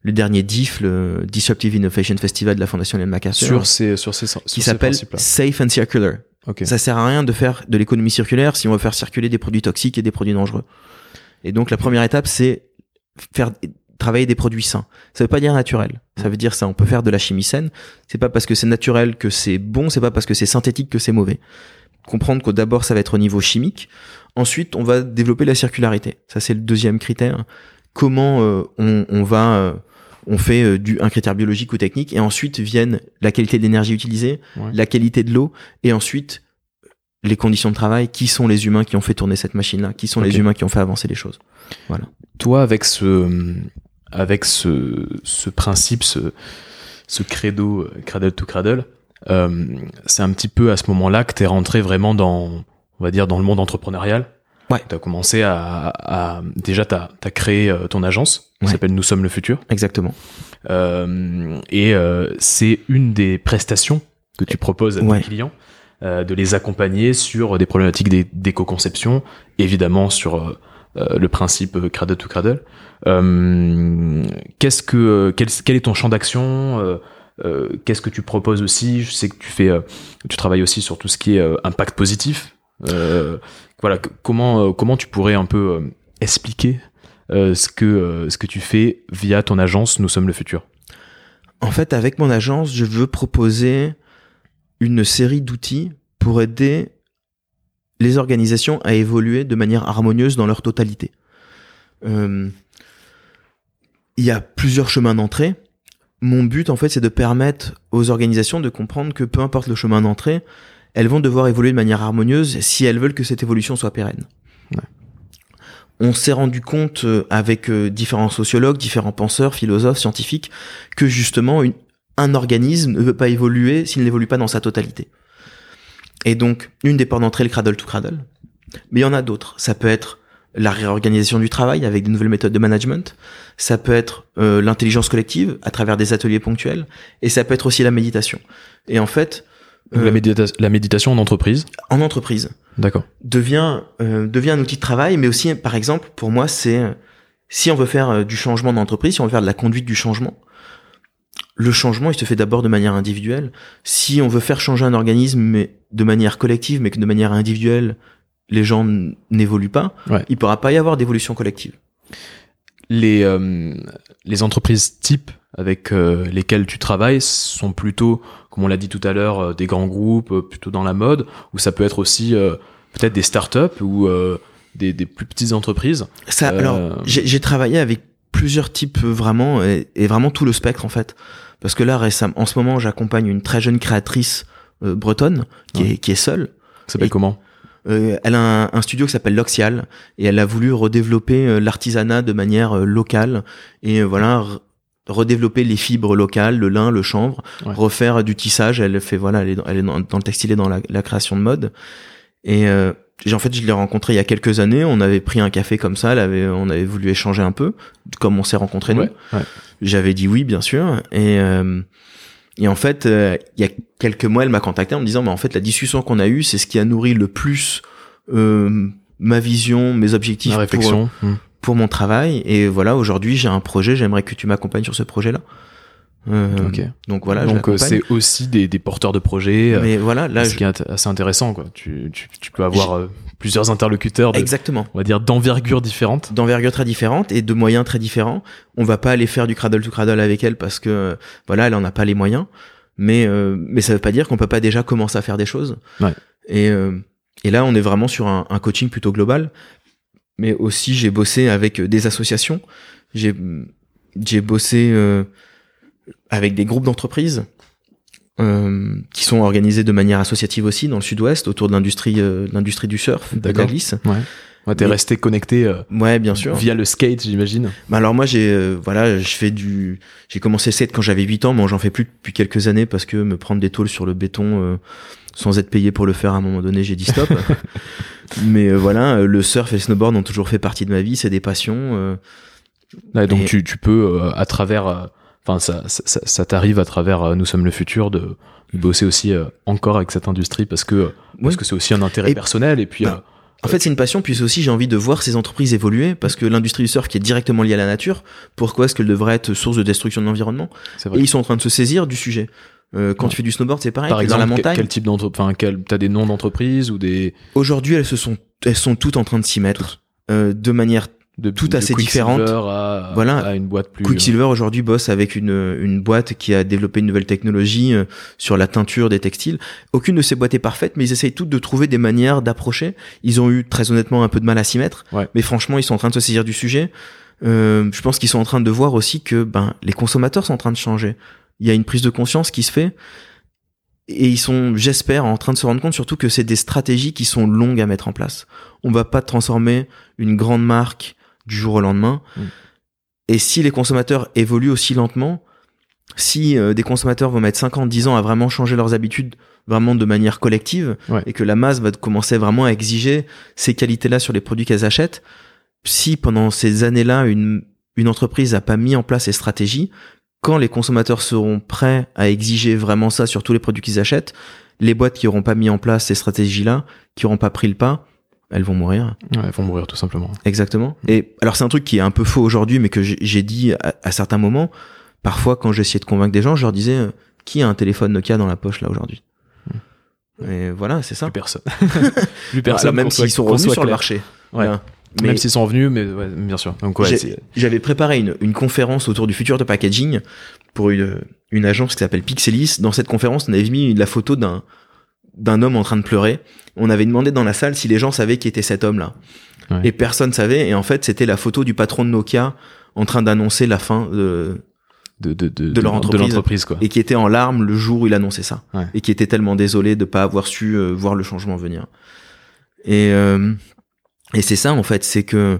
le dernier DIF, le Disruptive Innovation Festival de la Fondation Ellen MacArthur, Sur ces, sur ces, sur qui s'appelle. Safe and Circular. Ok. Ça sert à rien de faire de l'économie circulaire si on veut faire circuler des produits toxiques et des produits dangereux. Et donc, la première étape, c'est faire travailler des produits sains. Ça veut pas dire naturel. Ça veut dire ça. On peut faire de la chimie saine. C'est pas parce que c'est naturel que c'est bon. C'est pas parce que c'est synthétique que c'est mauvais. Comprendre que d'abord ça va être au niveau chimique. Ensuite, on va développer la circularité. Ça c'est le deuxième critère. Comment euh, on, on va euh, on fait euh, du un critère biologique ou technique et ensuite viennent la qualité de l'énergie utilisée, Ouais. la qualité de l'eau et ensuite les conditions de travail, qui sont les humains qui ont fait tourner cette machine-là, qui sont les humains qui ont fait avancer les choses? Toi, avec ce, avec ce, ce principe, ce, ce credo euh, cradle to cradle, euh, c'est un petit peu à ce moment-là que tu es rentré vraiment dans, on va dire, dans le monde entrepreneurial. Ouais. Tu as commencé à, à- déjà, tu as, créé euh, ton agence qui Ouais. s'appelle Nous sommes le futur. Exactement. Euh, et euh, c'est une des prestations que tu proposes à Ouais. tes clients, de les accompagner sur des problématiques d'é- d'éco-conception, évidemment sur le principe euh, cradle to cradle. Euh, qu'est-ce que euh, quel, est ton champ d'action euh, euh, Qu'est-ce que tu proposes aussi? Je sais que tu fais, euh, tu travailles aussi sur tout ce qui est euh, impact positif. Euh, voilà, comment euh, comment tu pourrais un peu euh, expliquer euh, ce que euh, ce que tu fais via ton agence Nous sommes le futur. En fait, avec mon agence, je veux proposer une série d'outils pour aider les organisations à évoluer de manière harmonieuse dans leur totalité. Euh, Il y a plusieurs chemins d'entrée. Mon but, en fait, c'est de permettre aux organisations de comprendre que peu importe le chemin d'entrée, elles vont devoir évoluer de manière harmonieuse si elles veulent que cette évolution soit pérenne. Ouais. On s'est rendu compte euh, avec euh, différents sociologues, différents penseurs, philosophes, scientifiques, que justement une- un organisme ne peut pas évoluer s'il n'évolue pas dans sa totalité. Et donc, une des portes d'entrée, le cradle to cradle. Mais il y en a d'autres. Ça peut être la réorganisation du travail avec de nouvelles méthodes de management. Ça peut être euh, l'intelligence collective à travers des ateliers ponctuels. Et ça peut être aussi la méditation. Et en fait, Donc euh, la, médita- la méditation en entreprise. en entreprise, D'accord. devient euh, devient un outil de travail, mais aussi, par exemple, pour moi, c'est si on veut faire euh, du changement d'entreprise, si on veut faire de la conduite du changement, le changement, il se fait d'abord de manière individuelle. Si on veut faire changer un organisme, mais de manière collective, mais que de manière individuelle, les gens n'évoluent pas, Ouais. il pourra pas y avoir d'évolution collective. Les, euh, les entreprises types avec euh, lesquelles tu travailles sont plutôt, comme on l'a dit tout à l'heure, euh, des grands groupes, euh, plutôt dans la mode, ou ça peut être aussi euh, peut-être des startups ou euh, des, des plus petites entreprises. Ça, alors, j'ai travaillé avec plusieurs types euh, vraiment, et, et vraiment tout le spectre en fait. Parce que là, récemment, en ce moment, j'accompagne une très jeune créatrice euh, bretonne qui, Ouais. est, qui est seule. Ça s'appelle comment? Euh, elle a un, un studio qui s'appelle L'Oxial et elle a voulu redévelopper euh, l'artisanat de manière euh, locale et voilà re- redévelopper les fibres locales, le lin, le chanvre, Ouais. refaire du tissage. Elle fait voilà, elle est dans, elle est dans, dans le textile et dans la, la création de mode. Et euh, en fait, je l'ai rencontrée il y a quelques années. On avait pris un café comme ça. Elle avait, on avait voulu échanger un peu, comme on s'est rencontrés nous. Ouais, ouais. J'avais dit oui, bien sûr. Et, euh, et en fait, euh, il y a quelques mois, elle m'a contacté en me disant, bah, en fait, la discussion qu'on a eue, c'est ce qui a nourri le plus euh, ma vision, mes objectifs La pour. Hmm. pour mon travail. Et voilà, aujourd'hui, j'ai un projet, j'aimerais que tu m'accompagnes sur ce projet-là. Euh. Donc voilà, Donc euh, c'est aussi des, des porteurs de projets. euh, Mais voilà, là, ce je- qui est assez intéressant. Quoi. Tu, tu, tu peux avoir euh, plusieurs interlocuteurs de, exactement. on va dire, d'envergure différente. d'envergure très différente et de moyens très différents. On va pas aller faire du cradle to cradle avec elle parce que voilà, elle en a pas les moyens. Mais mais ça veut pas dire qu'on peut pas déjà commencer à faire des choses. Ouais. Et et là, on est vraiment sur un, un coaching plutôt global. Mais aussi, j'ai bossé avec des associations. J'ai j'ai bossé avec des groupes d'entreprises. euh, qui sont organisés de manière associative aussi dans le sud-ouest autour de l'industrie euh, l'industrie du surf de la D'accord. glisse Ouais. Ouais, T'es Mais- resté connecté euh, ouais bien sûr via le skate, j'imagine. bah alors moi j'ai euh, voilà, je fais du j'ai commencé le skate quand j'avais 8 ans, mais j'en fais plus depuis quelques années parce que me prendre des tôles sur le béton euh, sans être payé pour le faire à un moment donné, j'ai dit stop. mais euh, voilà, le surf et le snowboard ont toujours fait partie de ma vie, c'est des passions euh, Ouais, donc Et- tu, tu peux euh, à travers, euh, enfin ça, ça, ça- ça t'arrive à travers euh, Nous sommes le futur de, bosser aussi euh, encore avec cette industrie parce que parce Oui. que c'est aussi un intérêt Et- personnel et puis bah, euh, En fait, c'est une passion, puis aussi j'ai envie de voir ces entreprises évoluer parce que l'industrie du surf qui est directement liée à la nature, pourquoi est-ce qu'elle devrait être source de destruction de l'environnement? Et ils sont en train de se saisir du sujet. Euh, quand Ouais. tu fais du snowboard, c'est pareil. Par exemple, dans la montagne. quel type d'entreprise, enfin quel, t'as des noms d'entreprises ou des Aujourd'hui, elles se sont, elles sont toutes en train de s'y mettre euh, de manière de, Tout assez Quicksilver à, Voilà. à une boîte plus euh, Quicksilver aujourd'hui bosse avec une, une boîte qui a développé une nouvelle technologie euh, sur la teinture des textiles. Aucune de ces boîtes est parfaite, mais ils essayent toutes de trouver des manières d'approcher. Ils ont eu très honnêtement un peu de mal à s'y mettre, Ouais. mais franchement ils sont en train de se saisir du sujet. Euh, je pense qu'ils sont en train de voir aussi que ben les consommateurs sont en train de changer. Il y a une prise de conscience qui se fait. et ils sont, j'espère, en train de se rendre compte surtout que c'est des stratégies qui sont longues à mettre en place. On va pas transformer une grande marque du jour au lendemain. Mm. Et si les consommateurs évoluent aussi lentement, si euh, des consommateurs vont mettre 5 ans, 10 ans à vraiment changer leurs habitudes vraiment de manière collective Ouais. et que la masse va commencer vraiment à exiger ces qualités-là sur les produits qu'elles achètent, si pendant ces années-là une, une entreprise n'a pas mis en place ces stratégies, quand les consommateurs seront prêts à exiger vraiment ça sur tous les produits qu'ils achètent, les boîtes qui n'auront pas mis en place ces stratégies-là, qui n'auront pas pris le pas, elles vont mourir. Ouais, ils vont mourir tout simplement. Exactement. Et alors c'est un truc qui est un peu faux aujourd'hui, mais que j'ai dit à, à certains moments. Parfois, quand j'essayais de convaincre des gens, je leur disais euh, qui a un téléphone Nokia dans la poche là aujourd'hui. Et voilà, c'est ça. Plus personne. Plus personne. Alors, même s'ils sont revenus sur le marché. Ouais. Mais Même s'ils sont revenus, mais ouais, bien sûr. J'avais préparé une, une conférence autour du futur de packaging pour une, une agence qui s'appelle Pixelis. Dans cette conférence, on avait mis la photo d'un d'un homme en train de pleurer. On avait demandé dans la salle si les gens savaient qui était cet homme-là. Ouais. Et personne savait. Et en fait, c'était la photo du patron de Nokia en train d'annoncer la fin de, de, de, de, de leur entreprise. l'entreprise, quoi. et qui était en larmes le jour où il annonçait ça Ouais. et qui était tellement désolé de pas avoir su euh, voir le changement venir. Et euh, et c'est ça en fait, c'est que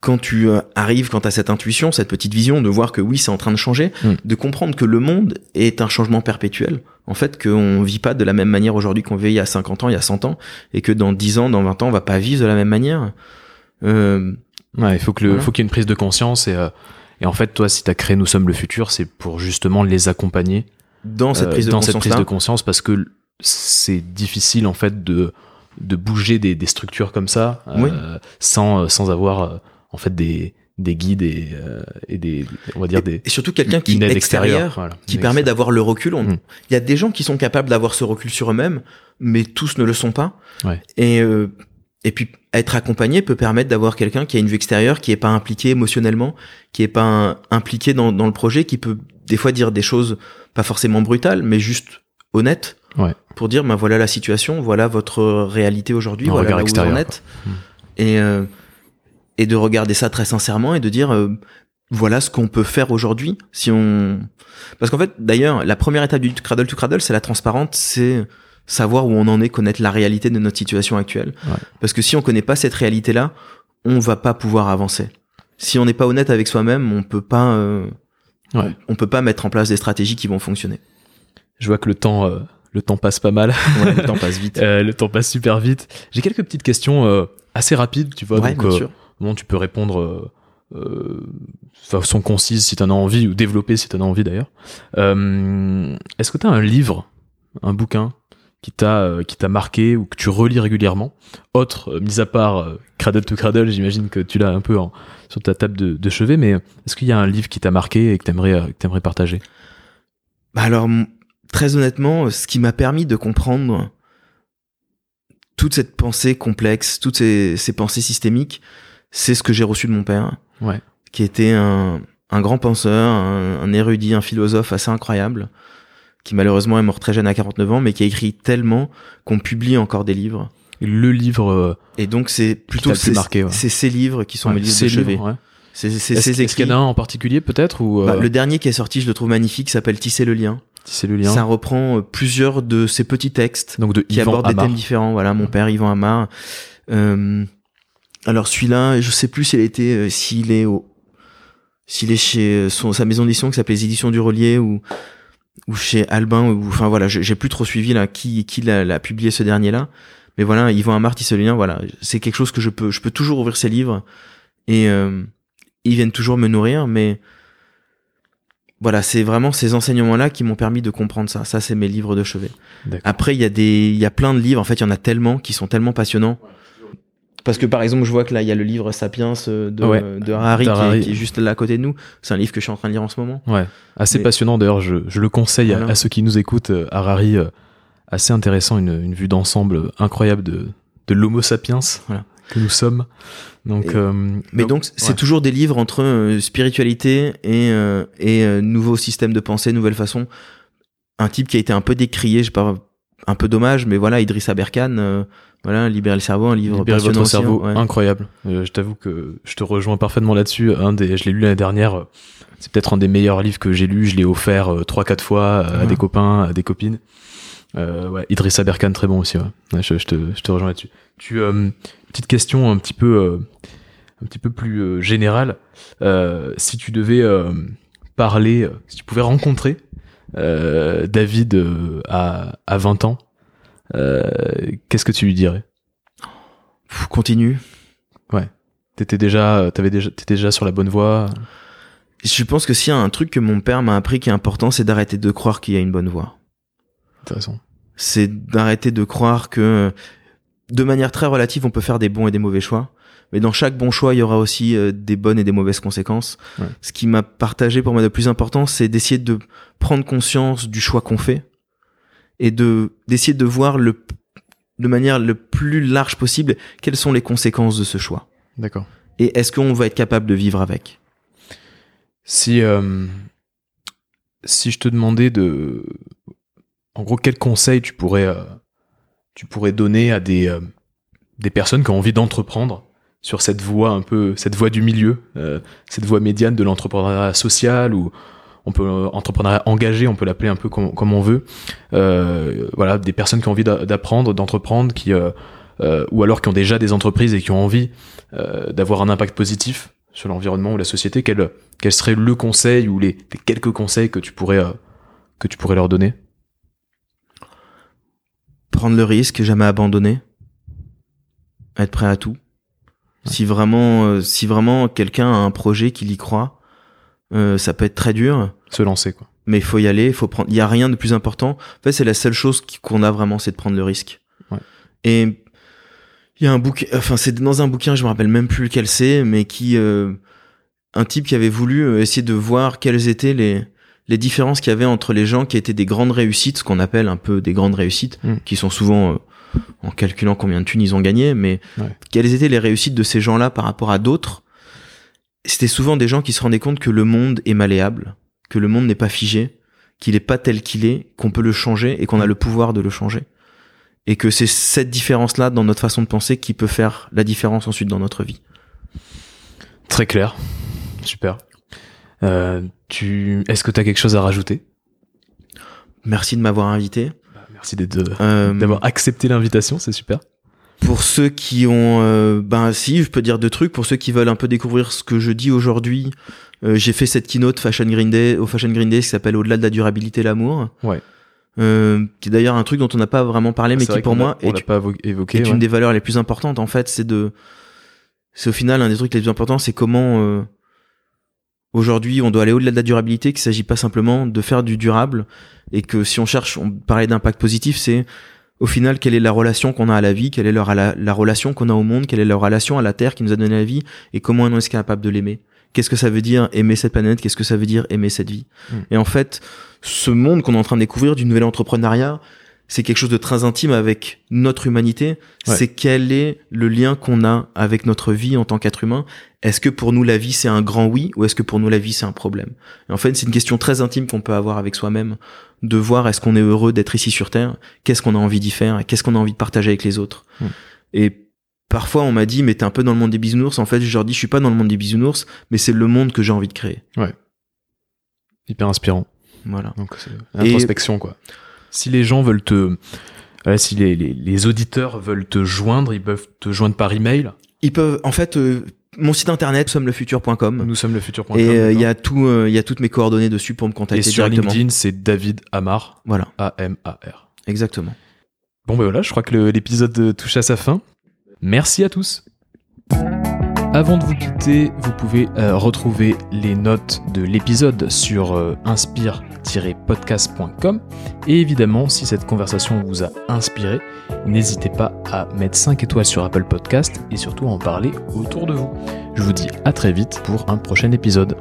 quand tu euh, arrives, quand tu as cette intuition, cette petite vision de voir que oui, c'est en train de changer, Mm. de comprendre que le monde est un changement perpétuel. En fait, qu'on vit pas de la même manière aujourd'hui qu'on vivait il y a 50 ans, il y a 100 ans, et que dans 10 ans, dans 20 ans, on va pas vivre de la même manière. Euh, Ouais, il faut que le, Voilà. faut qu'il y ait une prise de conscience et, euh, et en fait, toi, si t'as créé Nous sommes le futur, c'est pour justement les accompagner dans cette euh, prise de dans cette conscience prise de conscience parce que c'est difficile en fait de de bouger des, des structures comme ça euh, Oui. sans euh, sans avoir euh, en fait des des guides et, euh, et des on va dire des et surtout quelqu'un qui est extérieur, voilà. qui permet d'avoir le recul. Mm. Il y a des gens qui sont capables d'avoir ce recul sur eux-mêmes, mais tous ne le sont pas. Ouais. Et euh, et puis être accompagné peut permettre d'avoir quelqu'un qui a une vue extérieure, qui est pas impliqué émotionnellement, qui est pas un- impliqué dans, dans le projet, qui peut des fois dire des choses pas forcément brutales, mais juste honnêtes. Ouais. Pour dire, ben voilà la situation, voilà votre réalité aujourd'hui, voilà là où vous en êtes. Mm. Et euh, et de regarder ça très sincèrement et de dire euh, voilà ce qu'on peut faire aujourd'hui si on parce qu'en fait d'ailleurs la première étape du cradle to cradle c'est la transparente c'est savoir où on en est connaître la réalité de notre situation actuelle. Ouais. parce que si on connaît pas cette réalité là on va pas pouvoir avancer. Si on n'est pas honnête avec soi-même on peut pas euh, Ouais. on peut pas mettre en place des stratégies qui vont fonctionner. Je vois que le temps euh, le temps passe pas mal. Ouais, le temps passe vite. Euh, le temps passe super vite. J'ai quelques petites questions euh, assez rapides tu vois donc bien euh, sûr Tu peux répondre euh, euh, façon concise si tu en as envie, ou développer si tu en as envie d'ailleurs. Euh, Est-ce que tu as un livre, un bouquin qui t'a euh, qui t'a marqué ou que tu relis régulièrement? Autre, mis à part Cradle to Cradle, j'imagine que tu l'as un peu en- sur ta table de, chevet, mais est-ce qu'il y a un livre qui t'a marqué et que t'aimerais que t'aimerais partager? Bah alors, très honnêtement, ce qui m'a permis de comprendre toute cette pensée complexe, toutes ces pensées systémiques, c'est ce que j'ai reçu de mon père, Ouais. qui était un, un grand penseur, un, un érudit, un philosophe assez incroyable, qui malheureusement est mort très jeune à 49 ans, mais qui a écrit tellement qu'on publie encore des livres. Et Le livre euh, Et donc c'est plutôt t'a le plus ces, marqué, ouais. c'est ces livres qui sont ouais, mes livres de chevet. livres, ouais. C'est c'est ces est-ce qu'il écrits. y en a un en particulier peut-être ou euh, Bah, le dernier qui est sorti, je le trouve magnifique, s'appelle Tisser le lien. c'est le lien Ça reprend euh, plusieurs de ces petits textes Donc de qui Yvan aborde des thèmes différents. Voilà, mon père Yvan Amar. Euh, alors celui-là, je sais plus s'il été, euh, s'il est au, s'il est chez son, sa maison d'édition qui s'appelle les Éditions du Relier ou ou chez Albin ou enfin voilà, j'ai plus trop suivi là qui qui l'a publié ce dernier-là. Mais voilà, Yvan Amar, Tisselien, voilà, c'est quelque chose que je peux je peux toujours ouvrir ses livres et euh, ils viennent toujours me nourrir, mais voilà, c'est vraiment ces enseignements-là qui m'ont permis de comprendre ça. Ça, c'est mes livres de chevet. Après, il y a des, il y a plein de livres. En fait, il y en a tellement qui sont tellement passionnants. Parce que par exemple, je vois que là, il y a le livre Sapiens euh, de, Ouais. de Harari, qui est- D'Harari. Qui, est, juste là à côté de nous. C'est un livre que je suis en train de lire en ce moment. Ouais, assez Mais- passionnant d'ailleurs, je, je le conseille à- Voilà. à, ceux qui nous écoutent. euh, Harari, euh, assez intéressant, une, une vue d'ensemble incroyable de, de l'homo sapiens Voilà. que nous sommes. Donc, Et- euh, Mais donc, c'est ouais. toujours des livres entre euh, spiritualité et, euh, et euh, nouveau système de pensée, nouvelle façon. Un type qui a été un peu décrié, je sais pas, un peu dommage, mais voilà, Idriss Aberkan, euh, voilà, Libérer le cerveau, un livre Libérer passionnant votre aussi, cerveau, hein, ouais. incroyable. Euh, je t'avoue que je te rejoins parfaitement là-dessus. Un des, je l'ai lu l'année dernière. euh, C'est peut-être un des meilleurs livres que j'ai lu. Je l'ai offert euh, trois, quatre fois à des copains, à des copines. Ouais, Idriss Aberkan, très bon aussi. Ouais. Ouais, je, je te, je te rejoins là-dessus. Tu, petite question un petit peu, un petit peu plus générale. Si tu devais parler, si tu pouvais rencontrer euh, David euh, à, à 20 ans, euh, qu'est-ce que tu lui dirais? Pff, continue. T'étais déjà, euh, t'avais déjà, t'étais déjà sur la bonne voie? Je pense que s'il y a un truc que mon père m'a appris qui est important, c'est d'arrêter de croire qu'il y a une bonne voie. Intéressant. C'est d'arrêter de croire que, de manière très relative, on peut faire des bons et des mauvais choix. Mais dans chaque bon choix, il y aura aussi euh, des bonnes et des mauvaises conséquences. Ouais. Ce qui m'a partagé pour moi le plus important, c'est d'essayer de prendre conscience du choix qu'on fait et de d'essayer de voir le de manière le plus large possible quelles sont les conséquences de ce choix. D'accord. Et est-ce qu'on va être capable de vivre avec? Si, euh, si je te demandais de, en gros, quel conseil tu pourrais, euh, tu pourrais donner à des, des personnes qui ont envie d'entreprendre? Sur cette voie un peu, cette voie du milieu, euh, cette voie médiane de l'entrepreneuriat social ou on peut euh, entrepreneuriat engagé, on peut l'appeler un peu comme, comme on veut. Euh, voilà, des personnes qui ont envie d'a- d'apprendre, d'entreprendre, qui euh, euh, ou alors qui ont déjà des entreprises et qui ont envie d'avoir un impact positif sur l'environnement ou la société. Quel, quel serait le conseil ou les, les quelques conseils que tu pourrais que tu pourrais leur donner? Prendre le risque, jamais abandonner, être prêt à tout. Si vraiment, euh, si vraiment quelqu'un a un projet qu'il y croit, euh, ça peut être très dur, Se lancer quoi. mais il faut y aller. Il faut prendre. Il y a rien de plus important. En fait, c'est la seule chose qu'on a vraiment, c'est de prendre le risque. Ouais. Et il y a un bouquin. Enfin, c'est dans un bouquin, je me rappelle même plus lequel c'est, mais qui euh, un type qui avait voulu euh, essayer de voir quelles étaient les les différences qu'il y avait entre les gens qui étaient des grandes réussites, ce qu'on appelle un peu des grandes réussites, Mm. qui sont souvent euh, en calculant combien de thunes ils ont gagné, mais Ouais. quelles étaient les réussites de ces gens-là par rapport à d'autres? C'était souvent des gens qui se rendaient compte que le monde est malléable, que le monde n'est pas figé, qu'il est pas tel qu'il est, qu'on peut le changer et qu'on a le pouvoir de le changer. Et que c'est cette différence-là dans notre façon de penser qui peut faire la différence ensuite dans notre vie. Très clair. Super. Euh, tu, est-ce que tu as quelque chose à rajouter? Merci de m'avoir invité. Merci Euh, d'avoir accepté l'invitation, c'est super. Pour ceux qui ont, euh, ben si, je peux dire deux trucs. Pour ceux qui veulent un peu découvrir ce que je dis aujourd'hui, euh, j'ai fait cette keynote Fashion Green Day au Fashion Green Day qui s'appelle Au-delà de la durabilité, l'amour. Ouais. Euh, qui est d'ailleurs un truc dont on n'a pas vraiment parlé, mais C'est qui pour moi est, pas évo- évoqué. est ouais. une des valeurs les plus importantes. En fait, c'est de, c'est au final un des trucs les plus importants, c'est comment euh, aujourd'hui on doit aller au-delà de la durabilité, qu'il s'agit pas simplement de faire du durable, et que si on cherche, on parlait d'impact positif, c'est au final quelle est la relation qu'on a à la vie, quelle est leur- la, la relation qu'on a au monde, quelle est la relation à la terre qui nous a donné la vie, et comment on est capable de l'aimer. Qu'est-ce que ça veut dire aimer cette planète? Qu'est-ce que ça veut dire aimer cette vie? Mm. Et en fait, ce monde qu'on est en train de découvrir du nouvel entrepreneuriat, c'est quelque chose de très intime avec notre humanité. Ouais. C'est quel est le lien qu'on a avec notre vie en tant qu'être humain? Est-ce que pour nous la vie c'est un grand oui ou est-ce que pour nous la vie c'est un problème? Et en fait, c'est une question très intime qu'on peut avoir avec soi-même, de voir est-ce qu'on est heureux d'être ici sur Terre, qu'est-ce qu'on a envie d'y faire, qu'est-ce qu'on a envie de partager avec les autres. Mm. Et parfois on m'a dit mais t'es un peu dans le monde des bisounours. En fait, je leur dis je suis pas dans le monde des bisounours, mais c'est le monde que j'ai envie de créer. Hyper inspirant. Voilà. Donc c'est l'introspection quoi. Si les gens veulent te, voilà, si les, les, les auditeurs veulent te joindre, ils peuvent te joindre par email. Ils peuvent, en fait, euh, mon site internet sommelefutur.com Nous sommes le futur.com. et euh, il y a tout, euh, il y a toutes mes coordonnées dessus pour me et contacter sur directement. LinkedIn, c'est David Amar, Voilà, A-M-A-R. exactement. Bon ben voilà, je crois que l'épisode euh, touche à sa fin. Merci à tous. Avant de vous quitter, vous pouvez euh, retrouver les notes de l'épisode sur euh, Et évidemment, si cette conversation vous a inspiré, n'hésitez pas à mettre 5 étoiles sur Apple Podcast et surtout à en parler autour de vous. Je vous dis à très vite pour un prochain épisode.